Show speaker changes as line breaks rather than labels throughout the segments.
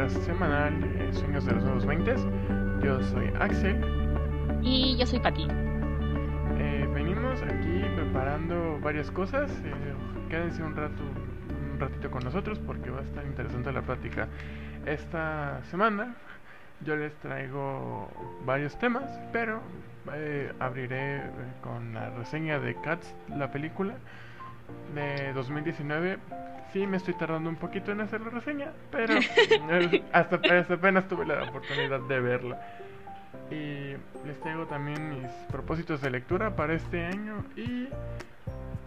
podcast semanal de Sueños de los Nuevos 20. Yo soy Axel.
Y yo soy Pati.
Eh, venimos aquí preparando varias cosas. Eh, quédense un rato, un ratito con nosotros porque va a estar interesante la plática. Esta semana yo les traigo varios temas, pero eh, abriré eh, con la reseña de Cats, la película de 2019. Sí, me estoy tardando un poquito en hacer la reseña, pero eh, hasta, hasta apenas tuve la oportunidad de verla. Y les traigo también mis propósitos de lectura para este año y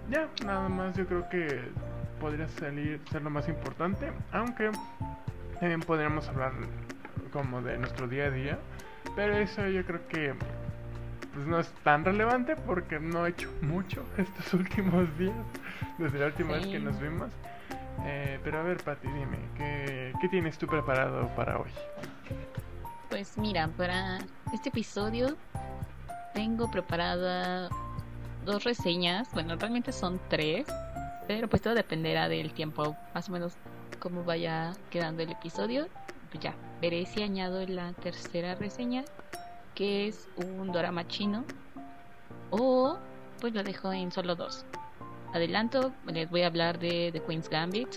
ya, nada más yo creo que podría salir ser lo más importante, aunque también podríamos hablar como de nuestro día a día, pero eso yo creo que pues no es tan relevante porque no he hecho mucho estos últimos días, desde la última vez que nos vimos. Eh, pero a ver, Pati, dime, ¿qué, ¿qué tienes tú preparado para hoy?
Pues mira, para este episodio tengo preparada dos reseñas. Bueno, realmente son tres, pero pues todo dependerá del tiempo, más o menos cómo vaya quedando el episodio. Pues ya, veré si añado la tercera reseña, que es un drama chino, o pues lo dejo en solo dos. Adelanto, les voy a hablar de The Queen's Gambit,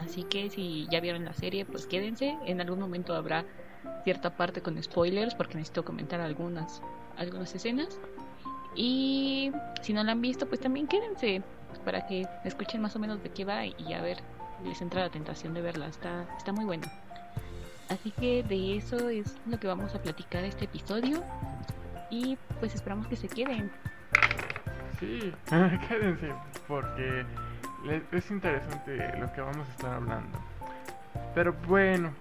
así que si ya vieron la serie, pues quédense. En algún momento habrá cierta parte con spoilers porque necesito comentar algunas algunas escenas. Y si no la han visto, pues también quédense para que escuchen más o menos de qué va y a ver, les entra la tentación de verla. Está, está muy buena. Así que de eso es lo que vamos a platicar este episodio. Y pues esperamos que se queden.
Sí, quédense, porque es interesante lo que vamos a estar hablando. Pero bueno,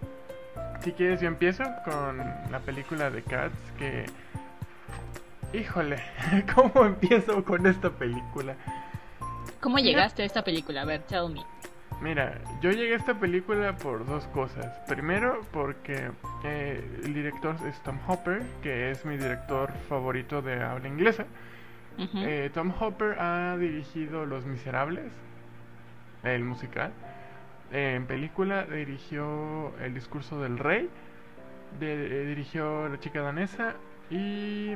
si quieres yo empiezo con la película de Cats que... Híjole, ¿cómo empiezo con esta película?
¿Cómo llegaste a esta película? A ver, tell me.
Mira, yo llegué a esta película por dos cosas. Primero, porque eh, el director es Tom Hopper, que es mi director favorito de habla inglesa. Uh -huh. eh, Tom Hopper ha dirigido Los Miserables, el musical. Eh, en película dirigió El discurso del rey, de, dirigió La chica danesa y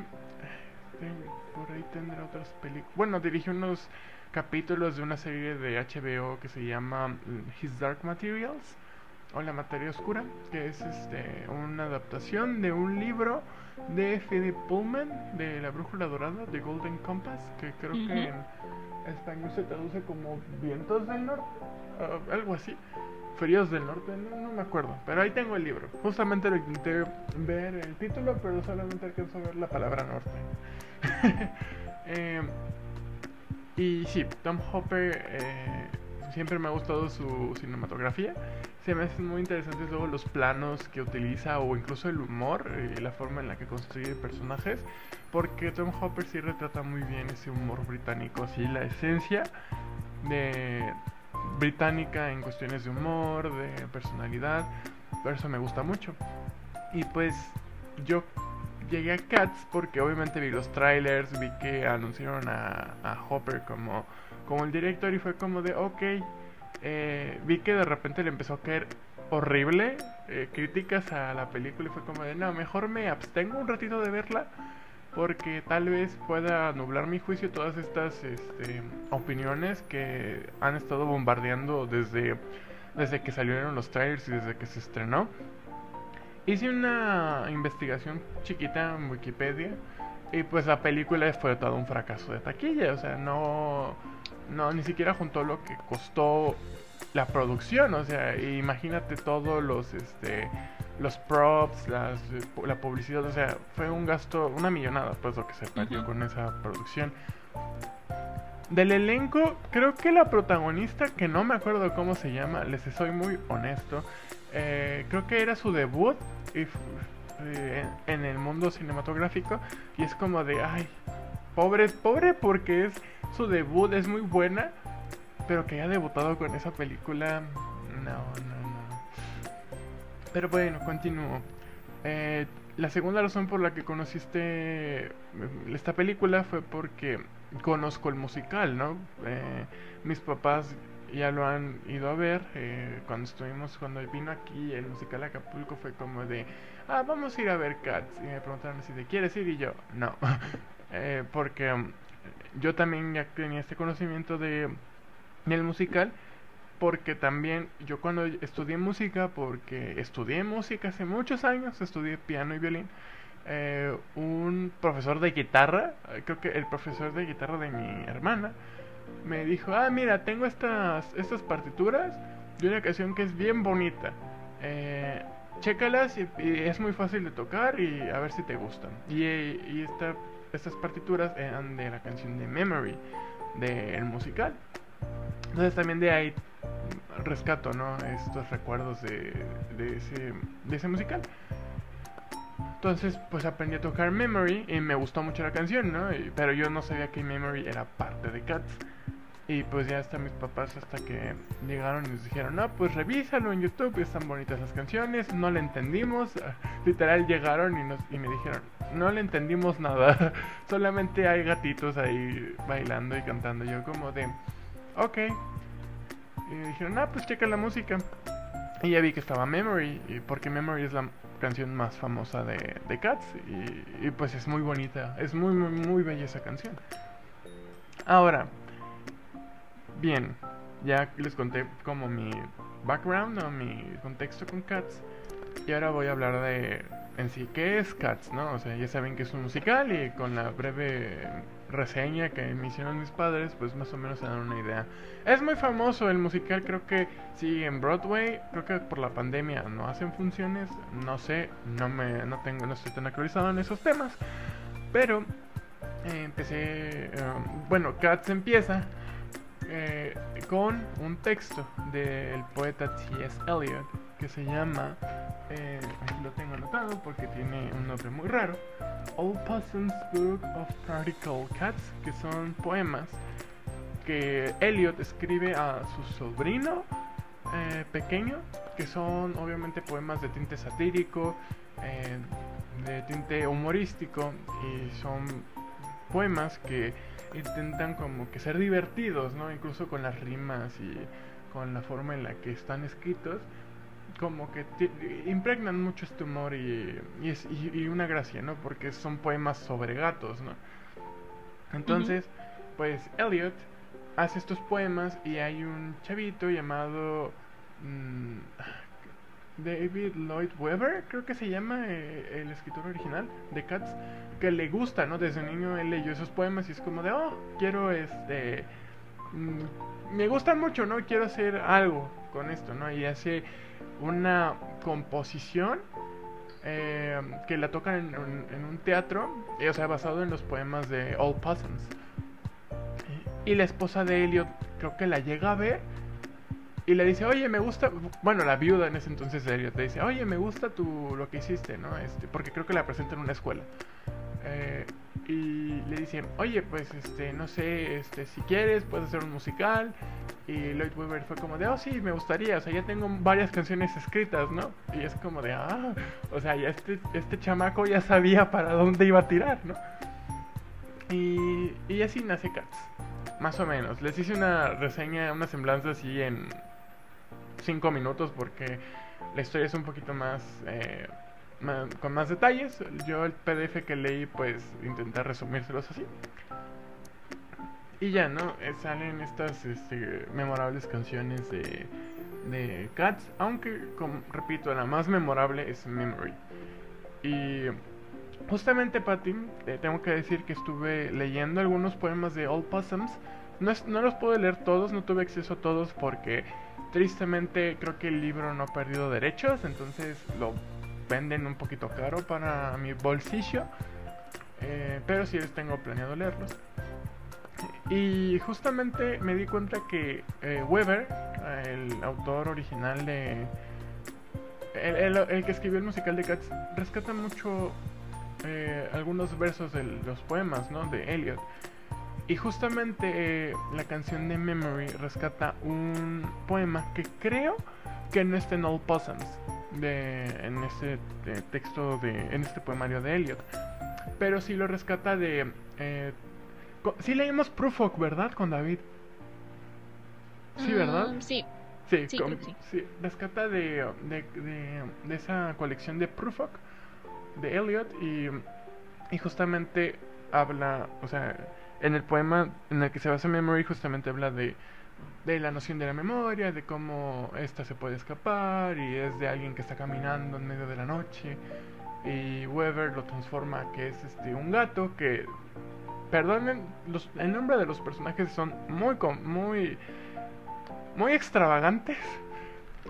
por ahí tendrá otras películas. Bueno, dirigió unos capítulos de una serie de HBO que se llama His Dark Materials o La Materia Oscura, que es este una adaptación de un libro de Philip Pullman de La Brújula Dorada, de Golden Compass, que creo uh -huh. que en español se traduce como Vientos del Norte, uh, algo así. Fríos del Norte, no, no, me acuerdo, pero ahí tengo el libro. Justamente lo intenté ver el título, pero solamente alcanzo a ver la palabra norte. eh, y sí, Tom Hopper eh, siempre me ha gustado su cinematografía. Se me hacen muy interesantes luego los planos que utiliza o incluso el humor y la forma en la que construye personajes. Porque Tom Hopper sí retrata muy bien ese humor británico, así la esencia de británica en cuestiones de humor, de personalidad. Por eso me gusta mucho. Y pues yo llegué a Cats porque obviamente vi los trailers, vi que anunciaron a, Hopper como, como el director y fue como de, ok, eh, vi que de repente le empezó a caer horrible eh, críticas a la película y fue como de, no, mejor me abstengo un ratito de verla porque tal vez pueda nublar mi juicio todas estas este, opiniones que han estado bombardeando desde, desde que salieron los trailers y desde que se estrenó. Hice una investigación chiquita en Wikipedia y pues la película fue todo un fracaso de taquilla, o sea, no, no ni siquiera juntó lo que costó la producción, o sea, imagínate todos los este los props, las, la publicidad, o sea, fue un gasto, una millonada pues lo que se perdió uh -huh. con esa producción. Del elenco, creo que la protagonista, que no me acuerdo cómo se llama, les soy muy honesto, eh, creo que era su debut eh, en el mundo cinematográfico y es como de, ay, pobre, pobre porque es su debut, es muy buena, pero que haya debutado con esa película, no, no, no. Pero bueno, continúo. Eh, la segunda razón por la que conociste esta película fue porque conozco el musical, ¿no? Mis papás ya lo han ido a ver. Eh, cuando estuvimos, cuando vino aquí el musical Acapulco fue como de, ah, vamos a ir a ver Cats. Y me preguntaron si de quieres ir y yo, no. Eh, porque um, yo también ya tenía este conocimiento de del musical porque también yo cuando estudié música, porque estudié música hace muchos años, estudié piano y violín, eh, un profesor de guitarra, creo que el profesor de guitarra de mi hermana, me dijo, ah, mira, tengo estas, estas partituras de una canción que es bien bonita. Eh, chécalas y, es muy fácil de tocar y a ver si te gustan. Y, y esta, estas partituras eran de la canción de Memory, del musical. Entonces también de ahí rescato, ¿no? Estos recuerdos de, de, ese, de ese musical. Entonces, pues aprendí a tocar Memory y me gustó mucho la canción, ¿no? pero yo no sabía que Memory era parte de Cats. Y pues ya hasta mis papás hasta que llegaron y nos dijeron, no, pues revísalo en YouTube, están bonitas las canciones, no le entendimos. Literal llegaron y, nos, y me dijeron, no le entendimos nada, solamente hay gatitos ahí bailando y cantando. Yo como de, ok, y dijeron, ah, pues checa la música. Y ya vi que estaba Memory, porque Memory es la canción más famosa de, de Cats. Y, pues es muy bonita, es muy, muy, muy bella esa canción. Ahora, bien, ya les conté como mi background o mi contexto con Cats. Y ahora voy a hablar de en sí qué es Cats, ¿no? O sea, ya saben que es un musical y con la breve reseña que me hicieron mis padres, pues más o menos se dan una idea. Es muy famoso el musical, creo que sí en Broadway, creo que por la pandemia no hacen funciones, no sé, no me no tengo no estoy tan actualizado en esos temas, pero eh, empecé eh, bueno, Cats empieza eh, con un texto del poeta T.S. Eliot que se llama, eh, lo tengo anotado porque tiene un nombre muy raro, Old Possum's Book of Practical Cats, que son poemas que Eliot escribe a su sobrino eh, pequeño, que son obviamente poemas de tinte satírico, eh, de tinte humorístico, y son poemas que intentan como que ser divertidos, ¿no? Incluso con las rimas y con la forma en la que están escritos como que impregnan mucho este humor y, y, una gracia, ¿no? Porque son poemas sobre gatos, ¿no? Entonces, pues Elliot hace estos poemas y hay un chavito llamado mm, David Lloyd Webber, creo que se llama eh, el escritor original de Cats, que le gusta, ¿no? Desde niño él leyó esos poemas y es como de, oh, quiero este... Mm, me gusta mucho, ¿no? Quiero hacer algo con esto, ¿no? Y hace una composición eh, que la tocan en, un teatro, eh, o sea, basado en los poemas de Old Possums. Y la esposa de Elliot creo que la llega a ver y le dice, oye, me gusta, bueno, la viuda en ese entonces le dice, oye, me gusta tu, lo que hiciste, ¿no? Este, porque creo que la presenta en una escuela. Eh, y le dicen, oye, pues, este, no sé, este, si quieres, puedes hacer un musical. Y Lloyd Webber fue como de, oh, sí, me gustaría, o sea, ya tengo varias canciones escritas, ¿no? Y es como de, ah, o sea, ya este, este chamaco ya sabía para dónde iba a tirar, ¿no? Y, y así nace Cats, más o menos. Les hice una reseña, una semblanza así en 5 minutos porque la historia es un poquito más... Eh, con más detalles. Yo el PDF que leí, pues intenté resumírselos así. Y ya, ¿no? Eh, salen estas este, memorables canciones de, de Cats. Aunque, como, repito, la más memorable es Memory. Y justamente, Patty, te tengo que decir que estuve leyendo algunos poemas de Old Possums. No, no los puedo leer todos, no tuve acceso a todos porque tristemente creo que el libro no ha perdido derechos. Entonces lo venden un poquito caro para mi bolsillo. Eh, pero sí tengo planeado leerlos. Y justamente me di cuenta que eh, Weber, el autor original de. El, que escribió el musical de Cats, rescata mucho eh, algunos versos de los poemas ¿no? de Elliot. Y justamente la canción de Memory rescata un poema que creo que no está en All Possums de, en este texto, de, en este poemario de Eliot. Pero sí lo rescata de... Eh, sí leímos Prufok, ¿verdad? Con David. Sí, ¿verdad?
Mm, sí,
Sí,
Sí, sí.
sí, rescata de, de, de- de esa colección de Prufrock de Eliot y, y justamente habla, o sea, en el poema en el que se basa Memory justamente habla de, de la noción de la memoria, de cómo esta se puede escapar y es de alguien que está caminando en medio de la noche y Weber lo transforma que es este un gato que perdonen los, el nombre de los personajes son muy muy muy extravagantes.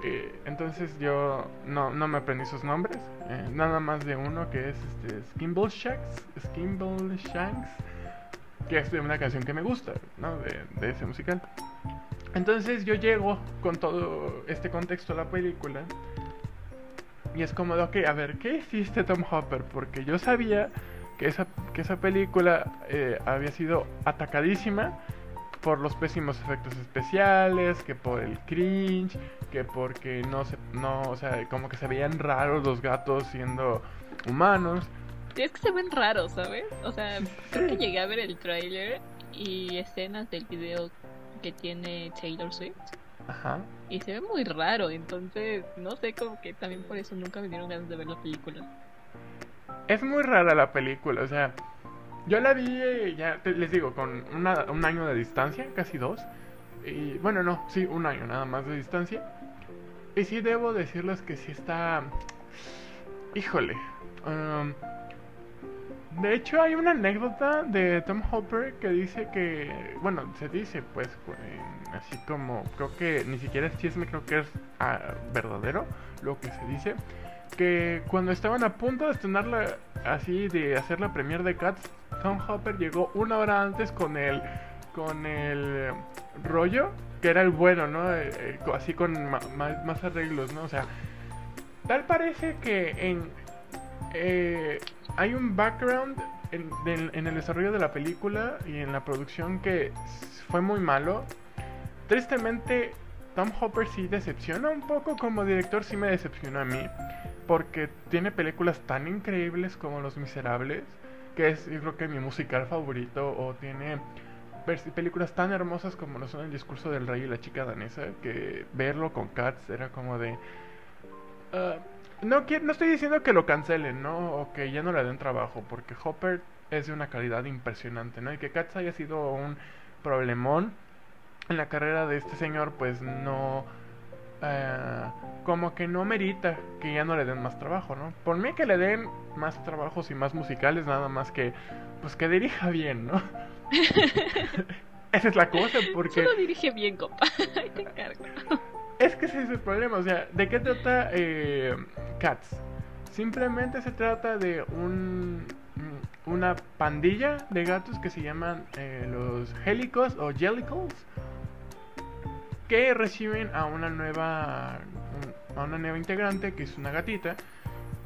Eh, entonces yo no, no me aprendí sus nombres. eh, nada más de uno que es este Skimble Shanks. Skimble Shanks. Que es una canción que me gusta, ¿no? De, de ese musical. Entonces yo llego con todo este contexto a la película. Y es como ok, a ver, ¿qué hiciste Tom Hopper? Porque yo sabía que esa, que esa película eh, había sido atacadísima por los pésimos efectos especiales, que por el cringe, que porque no se, no, o sea, como que se veían raros los gatos siendo humanos.
Es que se ven raros, ¿sabes? O sea, creo que llegué a ver el tráiler y escenas del video que tiene Taylor Swift
Ajá.
y se ve muy raro, entonces no sé, como que también por eso nunca me dieron ganas de ver la película.
Es muy rara la película, o sea, yo la vi, eh, ya te- les digo, con una- un año de distancia, casi dos. Y bueno, no, sí, un año nada más de distancia. Y sí debo decirles que sí está... Híjole. um, de hecho hay una anécdota de Tom Hopper que dice que... Bueno, se dice pues, así como... Creo que ni siquiera es chisme, creo que es ah, verdadero lo que se dice que cuando estaban a punto de estrenarla así de hacer la premier de Cats, Tom Hopper llegó una hora antes con el con el rollo que era el bueno, ¿no? Eh, eh, así con ma- más arreglos, ¿no? O sea, tal parece que en eh, hay un background en, en el desarrollo de la película y en la producción que fue muy malo. Tristemente, Tom Hopper sí decepciona un poco como director, sí me decepcionó a mí porque tiene películas tan increíbles como Los Miserables, que es yo creo que mi musical favorito, o tiene películas tan hermosas como lo son El discurso del rey y la chica danesa, que verlo con Cats era como de... ah, no, quiero, no estoy diciendo que lo cancelen, ¿no? O que ya no le den trabajo, porque Hopper es de una calidad impresionante, ¿no? Y que Cats haya sido un problemón en la carrera de este señor, pues no... eh, como que no merita que ya no le den más trabajo, ¿no? Por mí que le den más trabajos y más musicales, nada más que, pues que dirija bien, ¿no? Esa es la cosa, porque
Solo dirige bien, compa. Ahí te encargo.
Es que ese es el problema, o sea, ¿de qué trata eh, Cats? Simplemente se trata de un una pandilla de gatos que se llaman eh, los Helicos o Jellicles que reciben a una nueva a una nueva integrante que es una gatita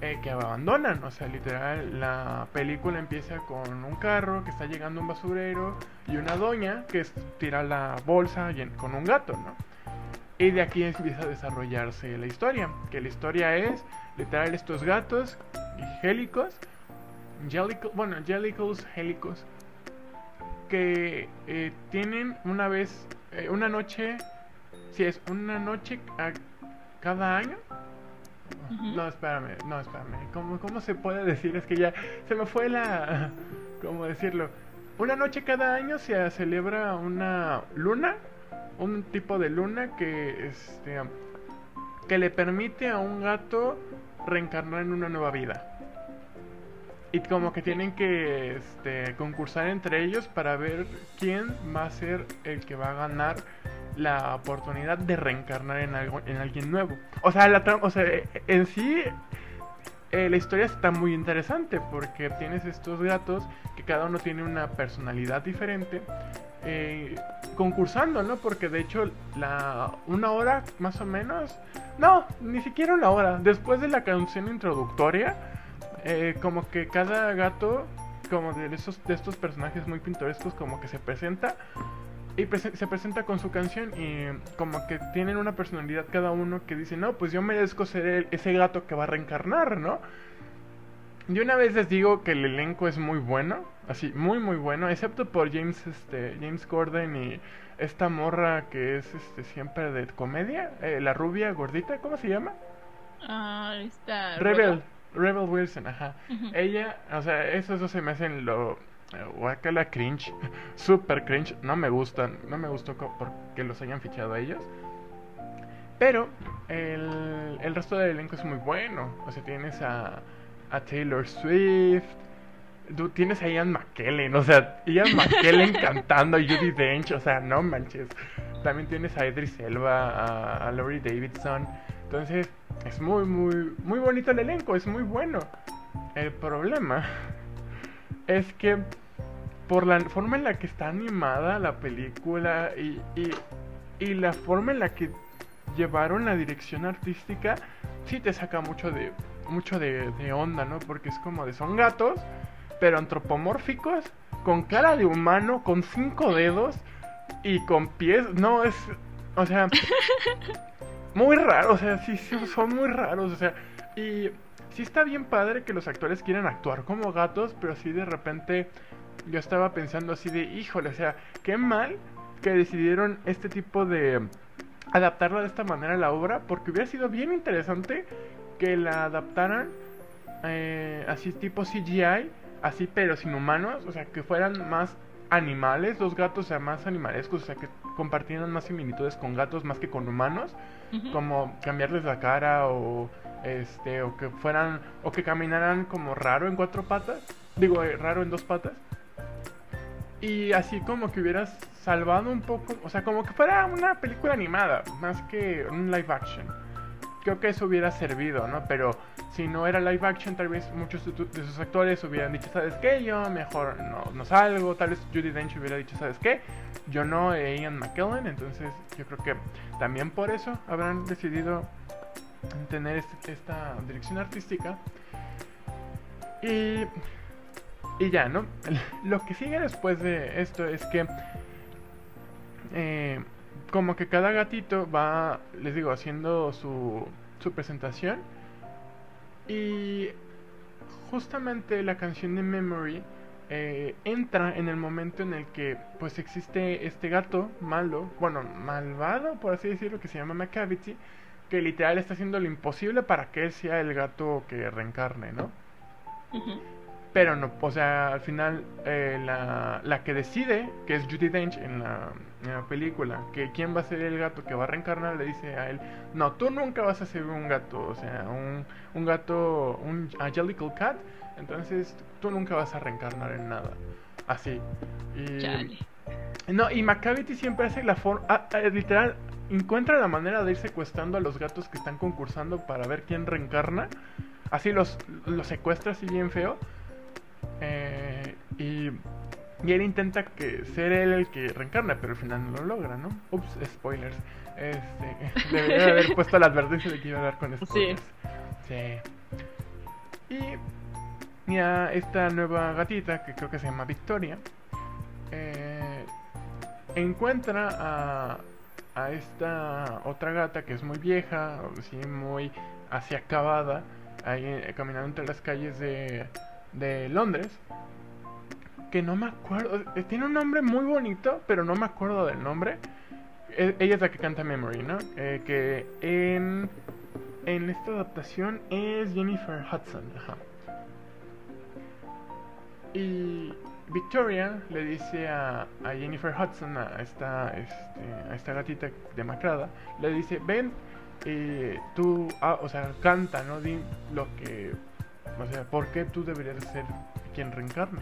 eh, que abandonan, o sea, literal la película empieza con un carro que está llegando un basurero y una doña que tira la bolsa con un gato, ¿no? Y de aquí empieza a desarrollarse la historia, que la historia es literal estos gatos gélicos, bueno, Jellicles, Helicos, que eh, tienen una vez, eh, una noche, si es una noche a cada año. No, espérame, no, espérame. ¿Cómo, ¿Cómo se puede decir? Es que ya se me fue la... ¿Cómo decirlo? Una noche cada año se celebra una luna, un tipo de luna que, este, que le permite a un gato reencarnar en una nueva vida. Y como que tienen que este, concursar entre ellos para ver quién va a ser el que va a ganar la oportunidad de reencarnar en algo en alguien nuevo. O sea, la o sea, eh, en sí eh, la historia está muy interesante porque tienes estos gatos que cada uno tiene una personalidad diferente eh, concursando, ¿no? Porque de hecho la una hora más o menos, no, ni siquiera una hora. Después de la canción introductoria, eh, como que cada gato, como de esos de estos personajes muy pintorescos, como que se presenta y se presenta con su canción y como que tienen una personalidad cada uno que dice, no, pues yo merezco ser el- ese gato que va a reencarnar, ¿no? De una vez les digo que el elenco es muy bueno, así, muy muy bueno, excepto por James, este, James Gordon y esta morra que es este siempre de comedia, eh, la rubia gordita, ¿cómo se llama?
Ah, está.
Rebel, Rebel Wilson, ajá. Ella, o sea, esos dos se me hacen lo eh, la cringe, super cringe, no me gustan, no me gustó porque los hayan fichado a ellos. Pero el, el resto del elenco es muy bueno. O sea, tienes a, a Taylor Swift. Tú tienes a Ian McKellen. O sea, Ian McKellen cantando a Judy Dench. O sea, no manches. También tienes a Idris Elba, a, a Laurie Davidson. Entonces, es muy, muy, muy bonito el elenco. Es muy bueno. El problema es que por la forma en la que está animada la película y, y, y la forma en la que llevaron la dirección artística, sí te saca mucho de mucho de, de onda, ¿no? Porque es como de son gatos, pero antropomórficos, con cara de humano, con cinco dedos y con pies. No, es. O sea. muy raro, o sea, sí, sí, son muy raros, o sea. Y sí está bien padre que los actores quieran actuar como gatos, pero sí de repente yo estaba pensando así de, híjole, o sea, qué mal que decidieron este tipo de adaptarlo de esta manera a la obra, porque hubiera sido bien interesante que la adaptaran eh, así tipo CGI, así pero sin humanos, o sea, que fueran más animales, los gatos, o sea, más animalescos, o sea, que compartieran más similitudes con gatos más que con humanos como cambiarles la cara o este o que fueran o que caminaran como raro en cuatro patas digo eh, raro en dos patas. Y así como que hubieras salvado un poco o sea como que fuera una película animada más que un live action creo que eso hubiera servido no pero si no era live action tal vez muchos de, sus actores hubieran dicho sabes qué yo mejor no, no salgo tal vez Judy Dench hubiera dicho sabes qué yo no eh, Ian McKellen entonces yo creo que también por eso habrán decidido tener este- esta dirección artística. Y, y ya, ¿no? Lo que sigue después de esto es que eh, como que cada gatito va, les digo, haciendo su, su presentación. Y justamente la canción de Memory eh, entra en el momento en el que pues existe este gato malo, bueno, malvado por así decirlo, que se llama Macavity, que literal está haciendo lo imposible para que él sea el gato que reencarne, ¿no? Pero no, o sea, al final eh, la, la que decide, que es Judy Dench en la, en la película, que quién va a ser el gato que va a reencarnar, le dice a él, no, tú nunca vas a ser un gato, o sea, un, un gato, un Angelical Cat, entonces tú nunca vas a reencarnar en nada. Así. Y,
Chale.
no, y Macavity siempre hace la forma. literal, encuentra la manera de ir secuestrando a los gatos que están concursando para ver quién reencarna. Así los, los secuestra así bien feo. Eh, y, y él intenta que ser él el que reencarna, pero al final no lo logra, ¿no? Ups, spoilers. Este, debería haber puesto la advertencia de que iba a hablar con spoilers. Sí. Y ya esta nueva gatita, que creo que se llama Victoria, eh, encuentra a, a esta otra gata que es muy vieja, sí, muy así acabada, ahí eh, caminando entre las calles de, de Londres. Que no me acuerdo, tiene un nombre muy bonito, pero no me acuerdo del nombre. E- ella es la que canta Memory, ¿no? Eh, que en, en esta adaptación es Jennifer Hudson, ajá. Y Victoria le dice a, a Jennifer Hudson, a esta, este, a esta gatita demacrada, le dice, ven, eh, tú, ah, o sea, canta, ¿no? Di lo que, o sea, ¿por qué tú deberías ser quien reencarne?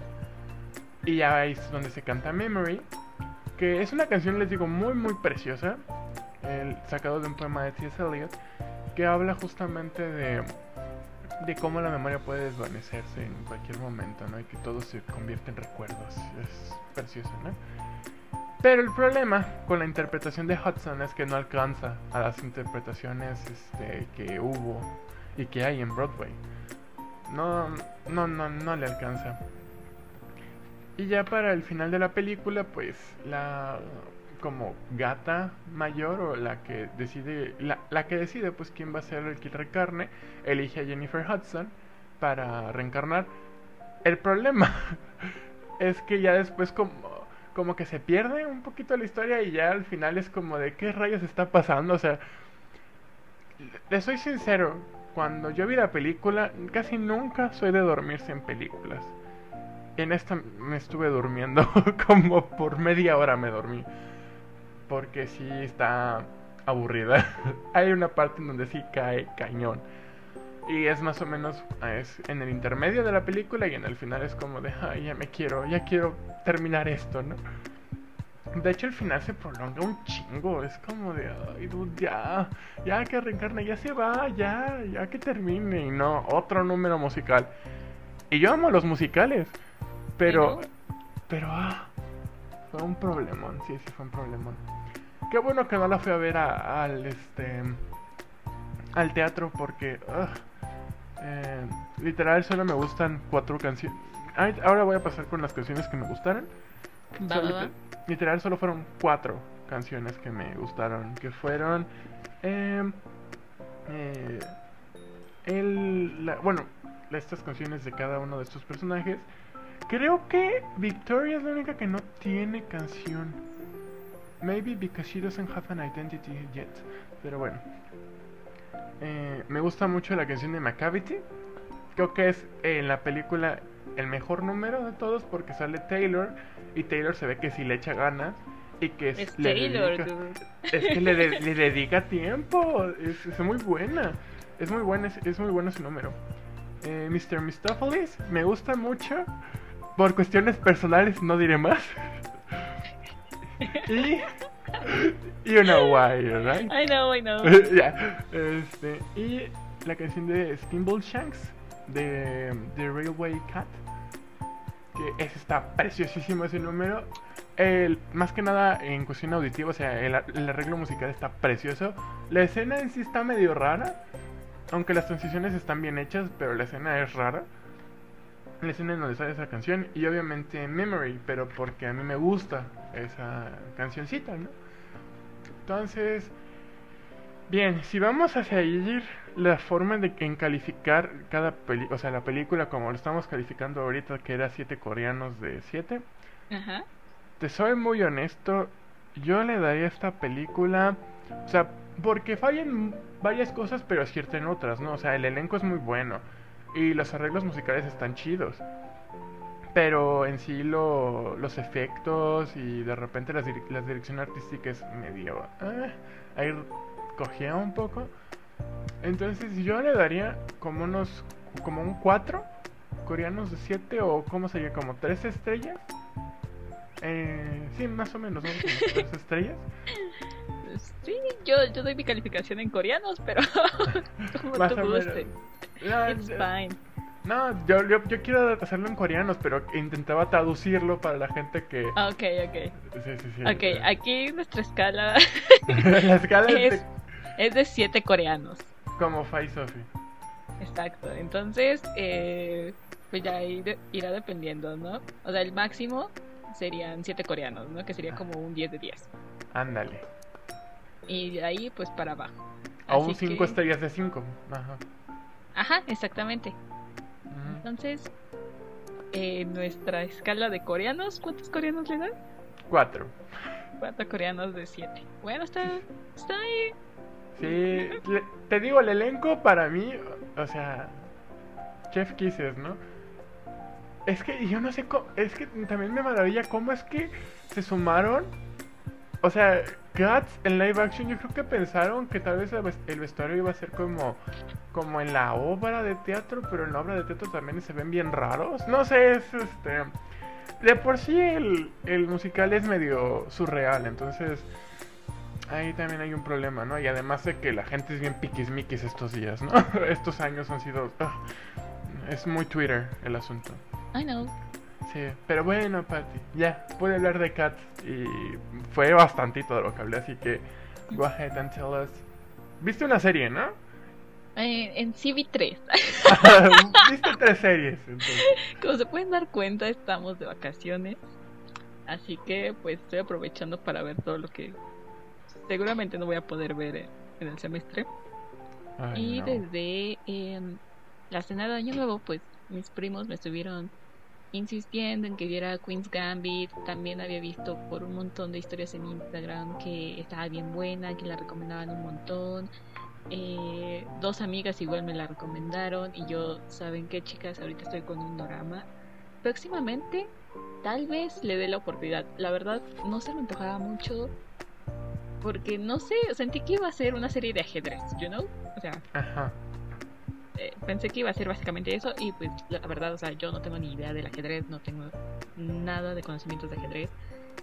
Y ya es donde se canta Memory, que es una canción, les digo, muy, muy preciosa, el, sacado de un poema de T.S. Eliot, que habla justamente de de cómo la memoria puede desvanecerse en cualquier momento, ¿no? Y que todo se convierte en recuerdos. Es precioso, ¿no? Pero el problema con la interpretación de Hudson es que no alcanza a las interpretaciones este, que hubo y que hay en Broadway. No, no, no, no le alcanza. Y ya para el final de la película, pues la como gata mayor o la que decide la, la que decide pues quién va a ser el que recarne elige a Jennifer Hudson para reencarnar. El problema es que ya después como, como que se pierde un poquito la historia y ya al final es como de qué rayos está pasando. O sea, le soy sincero, cuando yo vi la película, casi nunca soy de dormirse en películas. En esta me estuve durmiendo como por media hora me dormí. Porque sí está aburrida. Hay una parte en donde sí cae cañón. Y es más o menos es en el intermedio de la película y en el final es como de, ay, ya me quiero, ya quiero terminar esto, ¿no? De hecho, el final se prolonga un chingo. Es como de, ay, dude, ya, ya que reencarna, ya se va, ya, ya que termine. Y no, otro número musical. Y yo amo los musicales, pero, pero, ah, fue un problemón, sí, sí, fue un problemón. Qué bueno que no la fui a ver al, este, al teatro porque, eh, literal, solo me gustan cuatro canciones. Ahora voy a pasar con las canciones que me gustaron. Literal, solo fueron cuatro canciones que me gustaron. Que fueron. Em, eh, el, bueno, estas canciones de cada uno de estos personajes. Creo que Victoria es la única que no tiene canción. Maybe because she doesn't have an identity yet. Pero bueno. Eh, me gusta mucho la canción de Macavity. Creo que es en la película el mejor número de todos porque sale Taylor y Taylor se ve que si le echa ganas y que
es, le Taylor, dedica,
es que le, le, dedica tiempo es, es, muy buena es muy buena es, muy bueno su número eh, Mr. Mistopheles me gusta mucho por cuestiones personales no diré más y you know why right
I know I know
yeah. este, y la canción de Steamboat Shanks de, The Railway Cat que está preciosísimo ese número. El, más que nada en cuestión auditiva, o sea, el, arreglo musical está precioso. La escena en sí está medio rara, aunque las transiciones están bien hechas, pero la escena es rara. La escena en donde sale esa canción y obviamente Memory, pero porque a mí me gusta esa cancioncita, ¿no? Entonces, bien, si vamos hacia ir la forma de en calificar cada película, o sea, la película como lo estamos calificando ahorita, que era 7 coreanos de 7. Ajá. Te soy muy honesto, yo le daría a esta película, o sea, porque fallan varias cosas, pero acierten otras, ¿no? O sea, el elenco es muy bueno y los arreglos musicales están chidos. Pero en sí lo, los efectos y de repente las, las dirección artística es medio... Ahí cogía un poco. Entonces yo le daría como unos, como un 4 coreanos de 7 o como sería, como 3 estrellas. Eh, sí, más o menos, ¿no? Como 3 estrellas.
Sí, yo, yo doy mi calificación en coreanos, pero como más tú guste. No, It's fine.
No, yo, yo, yo, quiero hacerlo en coreanos, pero intentaba traducirlo para la gente que...
Ok, ok. Sí, sí, sí. Ok, aquí nuestra escala...
la escala
es, es de 7 coreanos.
Como Fai Sophie.
Exacto, entonces, eh, pues ya irá dependiendo, ¿no? O sea, el máximo serían 7 coreanos, ¿no? Que sería como un 10 de 10.
Ándale.
Y de ahí, pues para abajo.
O un 5 estrellas de 5. Ajá.
Ajá, exactamente. Entonces, eh, nuestra escala de coreanos, ¿cuántos coreanos le dan?
4.
4 coreanos de 7. Bueno, está, está ahí
Sí, te digo, el elenco para mí, o sea, Chef Kisses, ¿no? Es que yo no sé cómo, es que también me maravilla cómo es que se sumaron. O sea, Guts en live action yo creo que pensaron que tal vez el vestuario iba a ser como como en la obra de teatro, pero en la obra de teatro también se ven bien raros. No sé, es este de por sí el, el musical es medio surreal, entonces ahí también hay un problema, ¿no? Y además de que la gente es bien piquismiquis estos días, ¿no? estos años han sido... Ah, es muy Twitter el asunto.
I know.
Sí, pero bueno, Patty, ya, pude hablar de Cats y fue bastantito de lo que hablé, así que go ahead and tell us. ¿Viste una serie, no?
Eh, en CV3.
Viste tres series. Entonces.
Como se pueden dar cuenta, estamos de vacaciones. Así que pues estoy aprovechando para ver todo lo que seguramente no voy a poder ver en el semestre. y desde em, la cena de Año Nuevo, pues mis primos me estuvieron insistiendo en que viera Queen's Gambit. También había visto por un montón de historias en Instagram que estaba bien buena, que la recomendaban un montón. Eh, dos amigas igual me la recomendaron y yo, ¿saben qué chicas? Ahorita estoy con un drama. Próximamente, tal vez le dé la oportunidad. La verdad, no se me antojaba mucho porque no sé, sentí que iba a ser una serie de ajedrez, you know? O sea,
Ajá.
eh, pensé que iba a ser básicamente eso y pues la verdad, o sea, yo no tengo ni idea del ajedrez, no tengo nada de conocimientos de ajedrez.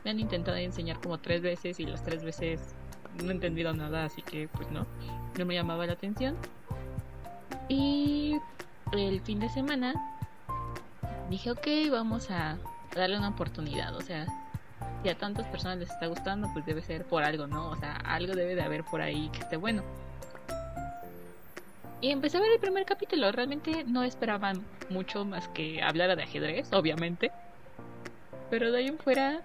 Me han intentado enseñar como tres veces y las tres veces no he entendido nada, así que pues no, no me llamaba la atención. Y el fin de semana dije, ok, vamos a darle una oportunidad, o sea, si a tantas personas les está gustando, pues debe ser por algo, ¿no? O sea, algo debe de haber por ahí que esté bueno. Y empecé a ver el primer capítulo. Realmente no esperaba mucho más que hablara de ajedrez, obviamente. Pero de ahí en fuera,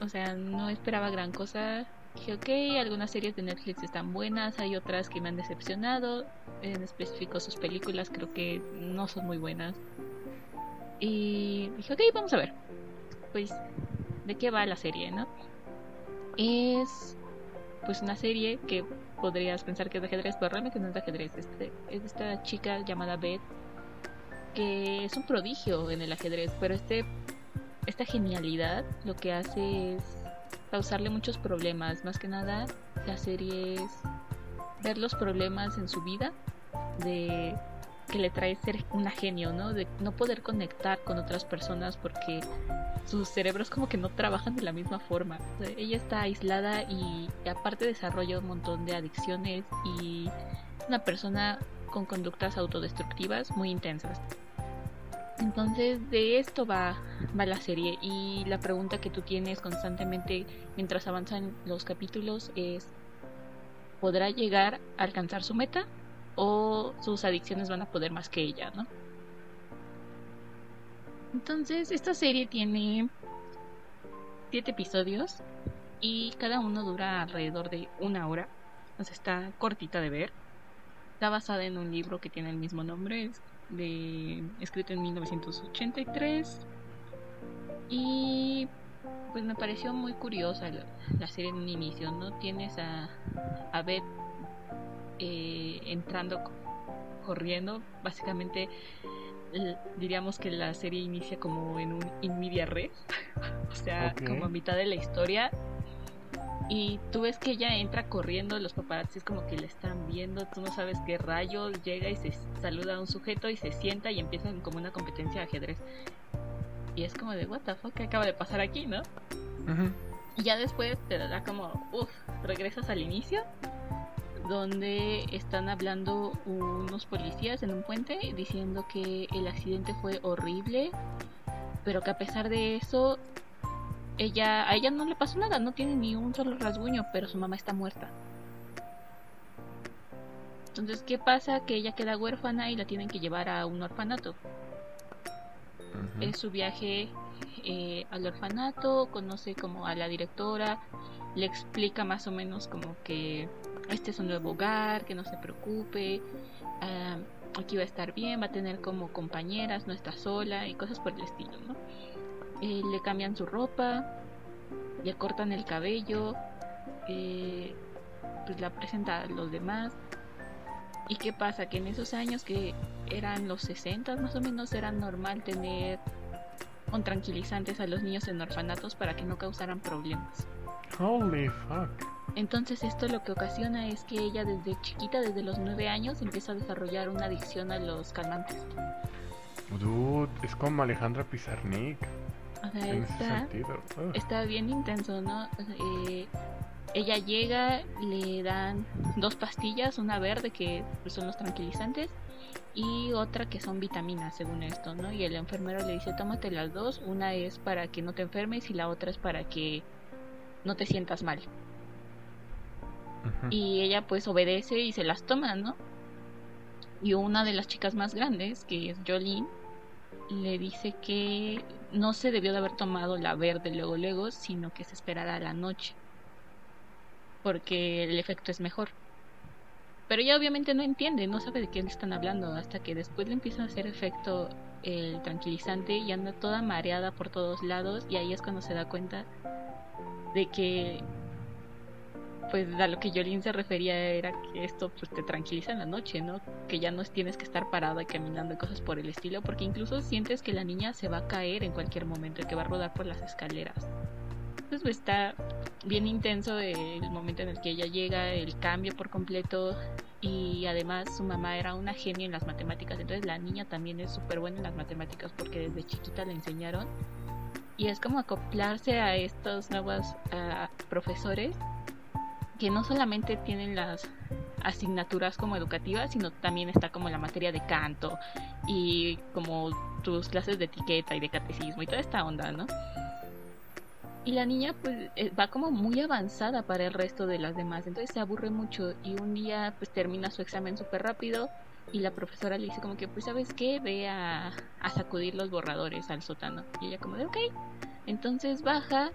o sea, no esperaba gran cosa. Dije, ok, algunas series de Netflix están buenas, hay otras que me han decepcionado. En específico, sus películas creo que no son muy buenas. Y dije, ok, vamos a ver. Pues, ¿de qué va la serie, no? Es pues una serie que podrías pensar que es de ajedrez, pero realmente no es de ajedrez. Es de esta chica llamada Beth, que es un prodigio en el ajedrez, pero este, esta genialidad lo que hace es causarle muchos problemas. Más que nada, la serie es ver los problemas en su vida, de que le trae ser una genio, ¿no? De no poder conectar con otras personas porque sus cerebros como que no trabajan de la misma forma. Ella está aislada y, y aparte desarrolla un montón de adicciones y es una persona con conductas autodestructivas muy intensas. Entonces de esto va, va la serie y la pregunta que tú tienes constantemente mientras avanzan los capítulos es ¿podrá llegar a alcanzar su meta? O sus adicciones van a poder más que ella, ¿no? Entonces, esta serie tiene siete episodios y cada uno dura alrededor de una hora. O sea, está cortita de ver. Está basada en un libro que tiene el mismo nombre, de, escrito en 1983. Y pues me pareció muy curiosa la, la serie en un inicio, ¿no? Tienes a, a Beth eh, entrando corriendo básicamente diríamos que la serie inicia como en un in media res o sea
Ok.
como a mitad de la historia y tú ves que ella entra corriendo los paparazzis como que le están viendo tú no sabes qué rayo llega y se saluda a un sujeto y se sienta y empiezan como una competencia de ajedrez y es como de what the fuck ¿qué acaba de pasar aquí no?
Ujú.
Y ya después te da como, uff, regresas al inicio, donde están hablando unos policías en un puente diciendo que el accidente fue horrible, pero que a pesar de eso, ella, a ella no le pasó nada, no tiene ni un solo rasguño, pero su mamá está muerta. Entonces, ¿qué pasa? Que ella queda huérfana y la tienen que llevar a un orfanato es su viaje eh, al orfanato, conoce como a la directora, le explica más o menos como que este es un nuevo hogar, que no se preocupe, ah, aquí va a estar bien, va a tener como compañeras, no está sola y cosas por el estilo, ¿no? Eh, le cambian su ropa, le cortan el cabello, eh, pues la presenta a los demás. ¿Y qué pasa? Que en esos años que eran los 60 más o menos era normal tener con tranquilizantes a los niños en orfanatos para que no causaran problemas.
Holy fuck.
Entonces esto lo que ocasiona es que ella desde chiquita, desde los 9 años, empieza a desarrollar una adicción a los calmantes.
Dude, es como Alejandra Pizarnik.
O sea,
En ese
está,
sentido. Ugh.
está bien intenso, ¿no? Eh, ella llega, le dan dos pastillas, una verde que pues, son los tranquilizantes y otra que son vitaminas, según esto, ¿no? Y el enfermero le dice, tómate las dos, una es para que no te enfermes y la otra es para que no te sientas mal. Y ella pues obedece y se las toma, ¿no? Y una de las chicas más grandes, que es Jolene, le dice que no se debió de haber tomado la verde luego luego, sino que se esperara a la noche. Porque el efecto es mejor. Pero ella obviamente no entiende, no sabe de qué le están hablando, hasta que después le empieza a hacer efecto el tranquilizante y anda toda mareada por todos lados y ahí es cuando se da cuenta de que pues a lo que Jolín se refería era que esto pues te tranquiliza en la noche, ¿no? Que ya no tienes que estar parada y caminando y cosas por el estilo, porque incluso sientes que la niña se va a caer en cualquier momento y que va a rodar por las escaleras. Entonces pues, está bien intenso el momento en el que ella llega, el cambio por completo y además su mamá era una genia en las matemáticas, entonces la niña también es súper buena en las matemáticas porque desde chiquita le enseñaron y es como acoplarse a estos nuevos profesores que no solamente tienen las asignaturas como educativas, sino también está como la materia de canto y como tus clases de etiqueta y de catecismo y toda esta onda, ¿no? Y la niña pues eh, va como muy avanzada para el resto de las demás, entonces se aburre mucho y un día pues termina su examen súper rápido y la profesora le dice como que pues sabes qué, ve a, a sacudir los borradores al sótano. Y ella como de ok, entonces baja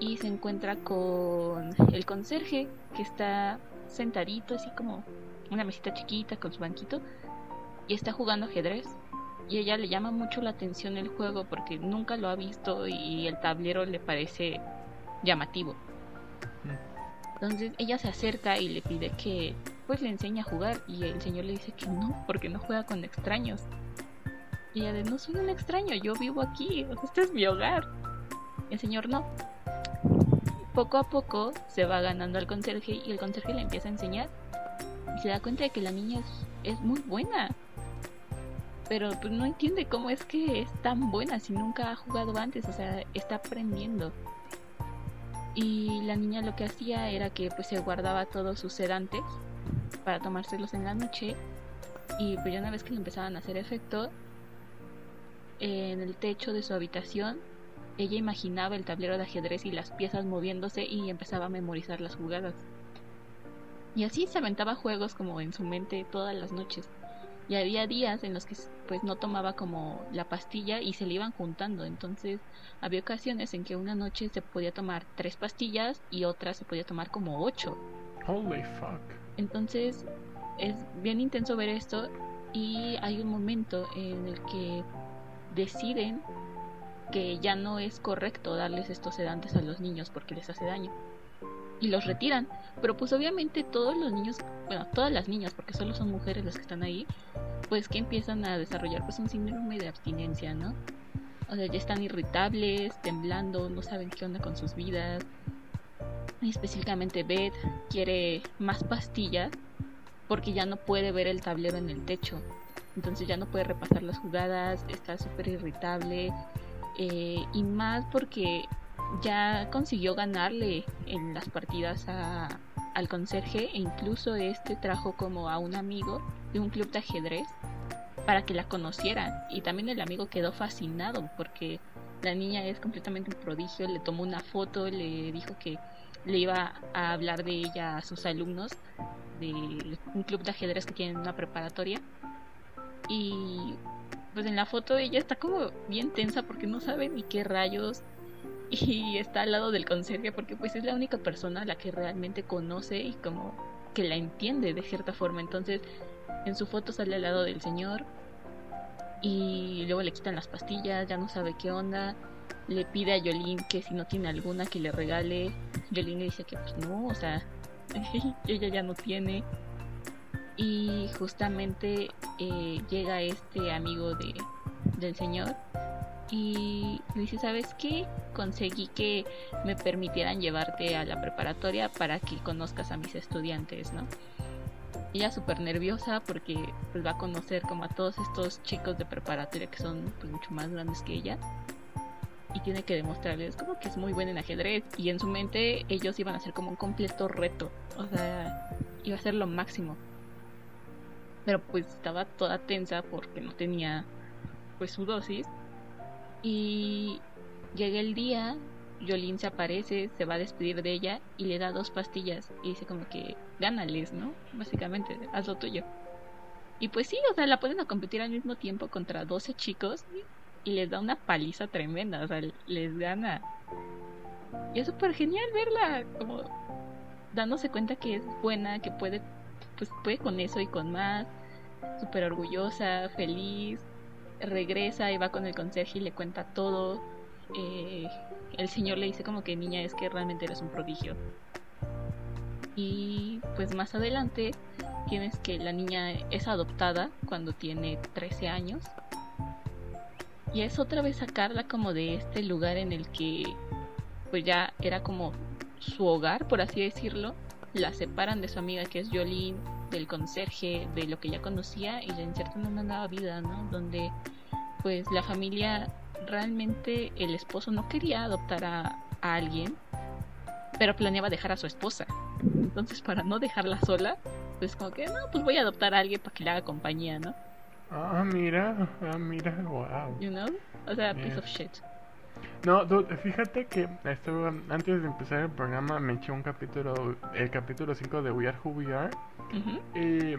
y se encuentra con el conserje que está sentadito así como una mesita chiquita con su banquito y está jugando ajedrez y ella le llama mucho la atención el juego porque nunca lo ha visto y el tablero le parece llamativo. Entonces ella se acerca y le pide que pues le enseñe a jugar y el señor le dice que no, porque no juega con extraños. Y ella de no soy un extraño, yo vivo aquí, este es mi hogar. el señor no. Poco a poco se va ganando al conserje y el conserje le empieza a enseñar. Y se da cuenta de que la niña es, muy buena. Pero pues no entiende cómo es que es tan buena si nunca ha jugado antes, o sea, está aprendiendo. Y la niña lo que hacía era que pues se guardaba todos sus sedantes para tomárselos en la noche. Y pues ya una vez que le empezaban a hacer efecto en el techo de su habitación ella imaginaba el tablero de ajedrez y las piezas moviéndose y empezaba a memorizar las jugadas. Y así se aventaba juegos como en su mente todas las noches. Y había días en los que pues no tomaba como la pastilla y se le iban juntando. Entonces había ocasiones en que una noche se podía tomar tres pastillas y otra se podía tomar como ocho.
Holy fuck.
Entonces es bien intenso ver esto y hay un momento en el que deciden que ya no es correcto darles estos sedantes a los niños porque les hace daño y los retiran. Pero pues obviamente todos los niños, bueno, todas las niñas, porque solo son mujeres las que están ahí, pues que empiezan a desarrollar pues un síndrome de abstinencia, ¿no? O sea, ya están irritables, temblando, no saben qué onda con sus vidas. Específicamente Beth quiere más pastillas porque ya no puede ver el tablero en el techo. Entonces ya no puede repasar las jugadas, está súper irritable. Eh, y más porque ya consiguió ganarle en las partidas al conserje e incluso este trajo como a un amigo de un club de ajedrez para que la conocieran. Y también el amigo quedó fascinado porque la niña es completamente un prodigio, le tomó una foto, le dijo que le iba a hablar de ella a sus alumnos de un club de ajedrez que tienen una preparatoria. Y pues en la foto ella está como bien tensa porque no sabe ni qué rayos y está al lado del conserje porque pues es la única persona a la que realmente conoce y como que la entiende de cierta forma. Entonces en su foto sale al lado del señor y luego le quitan las pastillas, ya no sabe qué onda. Le pide a Yolín que si no tiene alguna que le regale. Yolín le dice que pues no, o sea, ella ya no tiene. Y justamente eh, llega este amigo de, del señor y le dice, ¿sabes qué? Conseguí que me permitieran llevarte a la preparatoria para que conozcas a mis estudiantes, ¿no? Ella súper nerviosa porque pues, va a conocer como a todos estos chicos de preparatoria que son pues, mucho más grandes que ella y tiene que demostrarles como que es muy buena en ajedrez y en su mente ellos iban a ser como un completo reto, o sea, iba a ser lo máximo. Pero pues estaba toda tensa porque no tenía pues su dosis y llega el día, Jolín se aparece, se va a despedir de ella y le da dos pastillas y dice como que gánales, ¿no? Básicamente, haz lo tuyo. Y pues sí, o sea, la pueden a competir al mismo tiempo contra 12 chicos y les da una paliza tremenda, o sea, les gana. Y es súper genial verla como dándose cuenta que es buena, que puede pues puede con eso y con más, súper orgullosa, feliz, regresa y va con el conserje y le cuenta todo. Eh, el señor le dice como que niña es que realmente eres un prodigio. Y pues más adelante tienes que la niña es adoptada cuando tiene 13 años. Y es otra vez sacarla como de este lugar en el que pues ya era como su hogar, por así decirlo. La separan de su amiga que es Jolene, del conserje, de lo que ya conocía y la insertan en una nueva vida, ¿no? Donde pues la familia realmente el esposo no quería adoptar a, a alguien, pero planeaba dejar a su esposa. Entonces para no dejarla sola, pues como que no, pues voy a adoptar a alguien para que le haga compañía, ¿no?
Ah, mira, ah, mira, wow.
You know? O sea, piece of shit.
No, dude, fíjate que esto, antes de empezar el programa me eché un capítulo, el capítulo 5 de We Are Who We Are. Y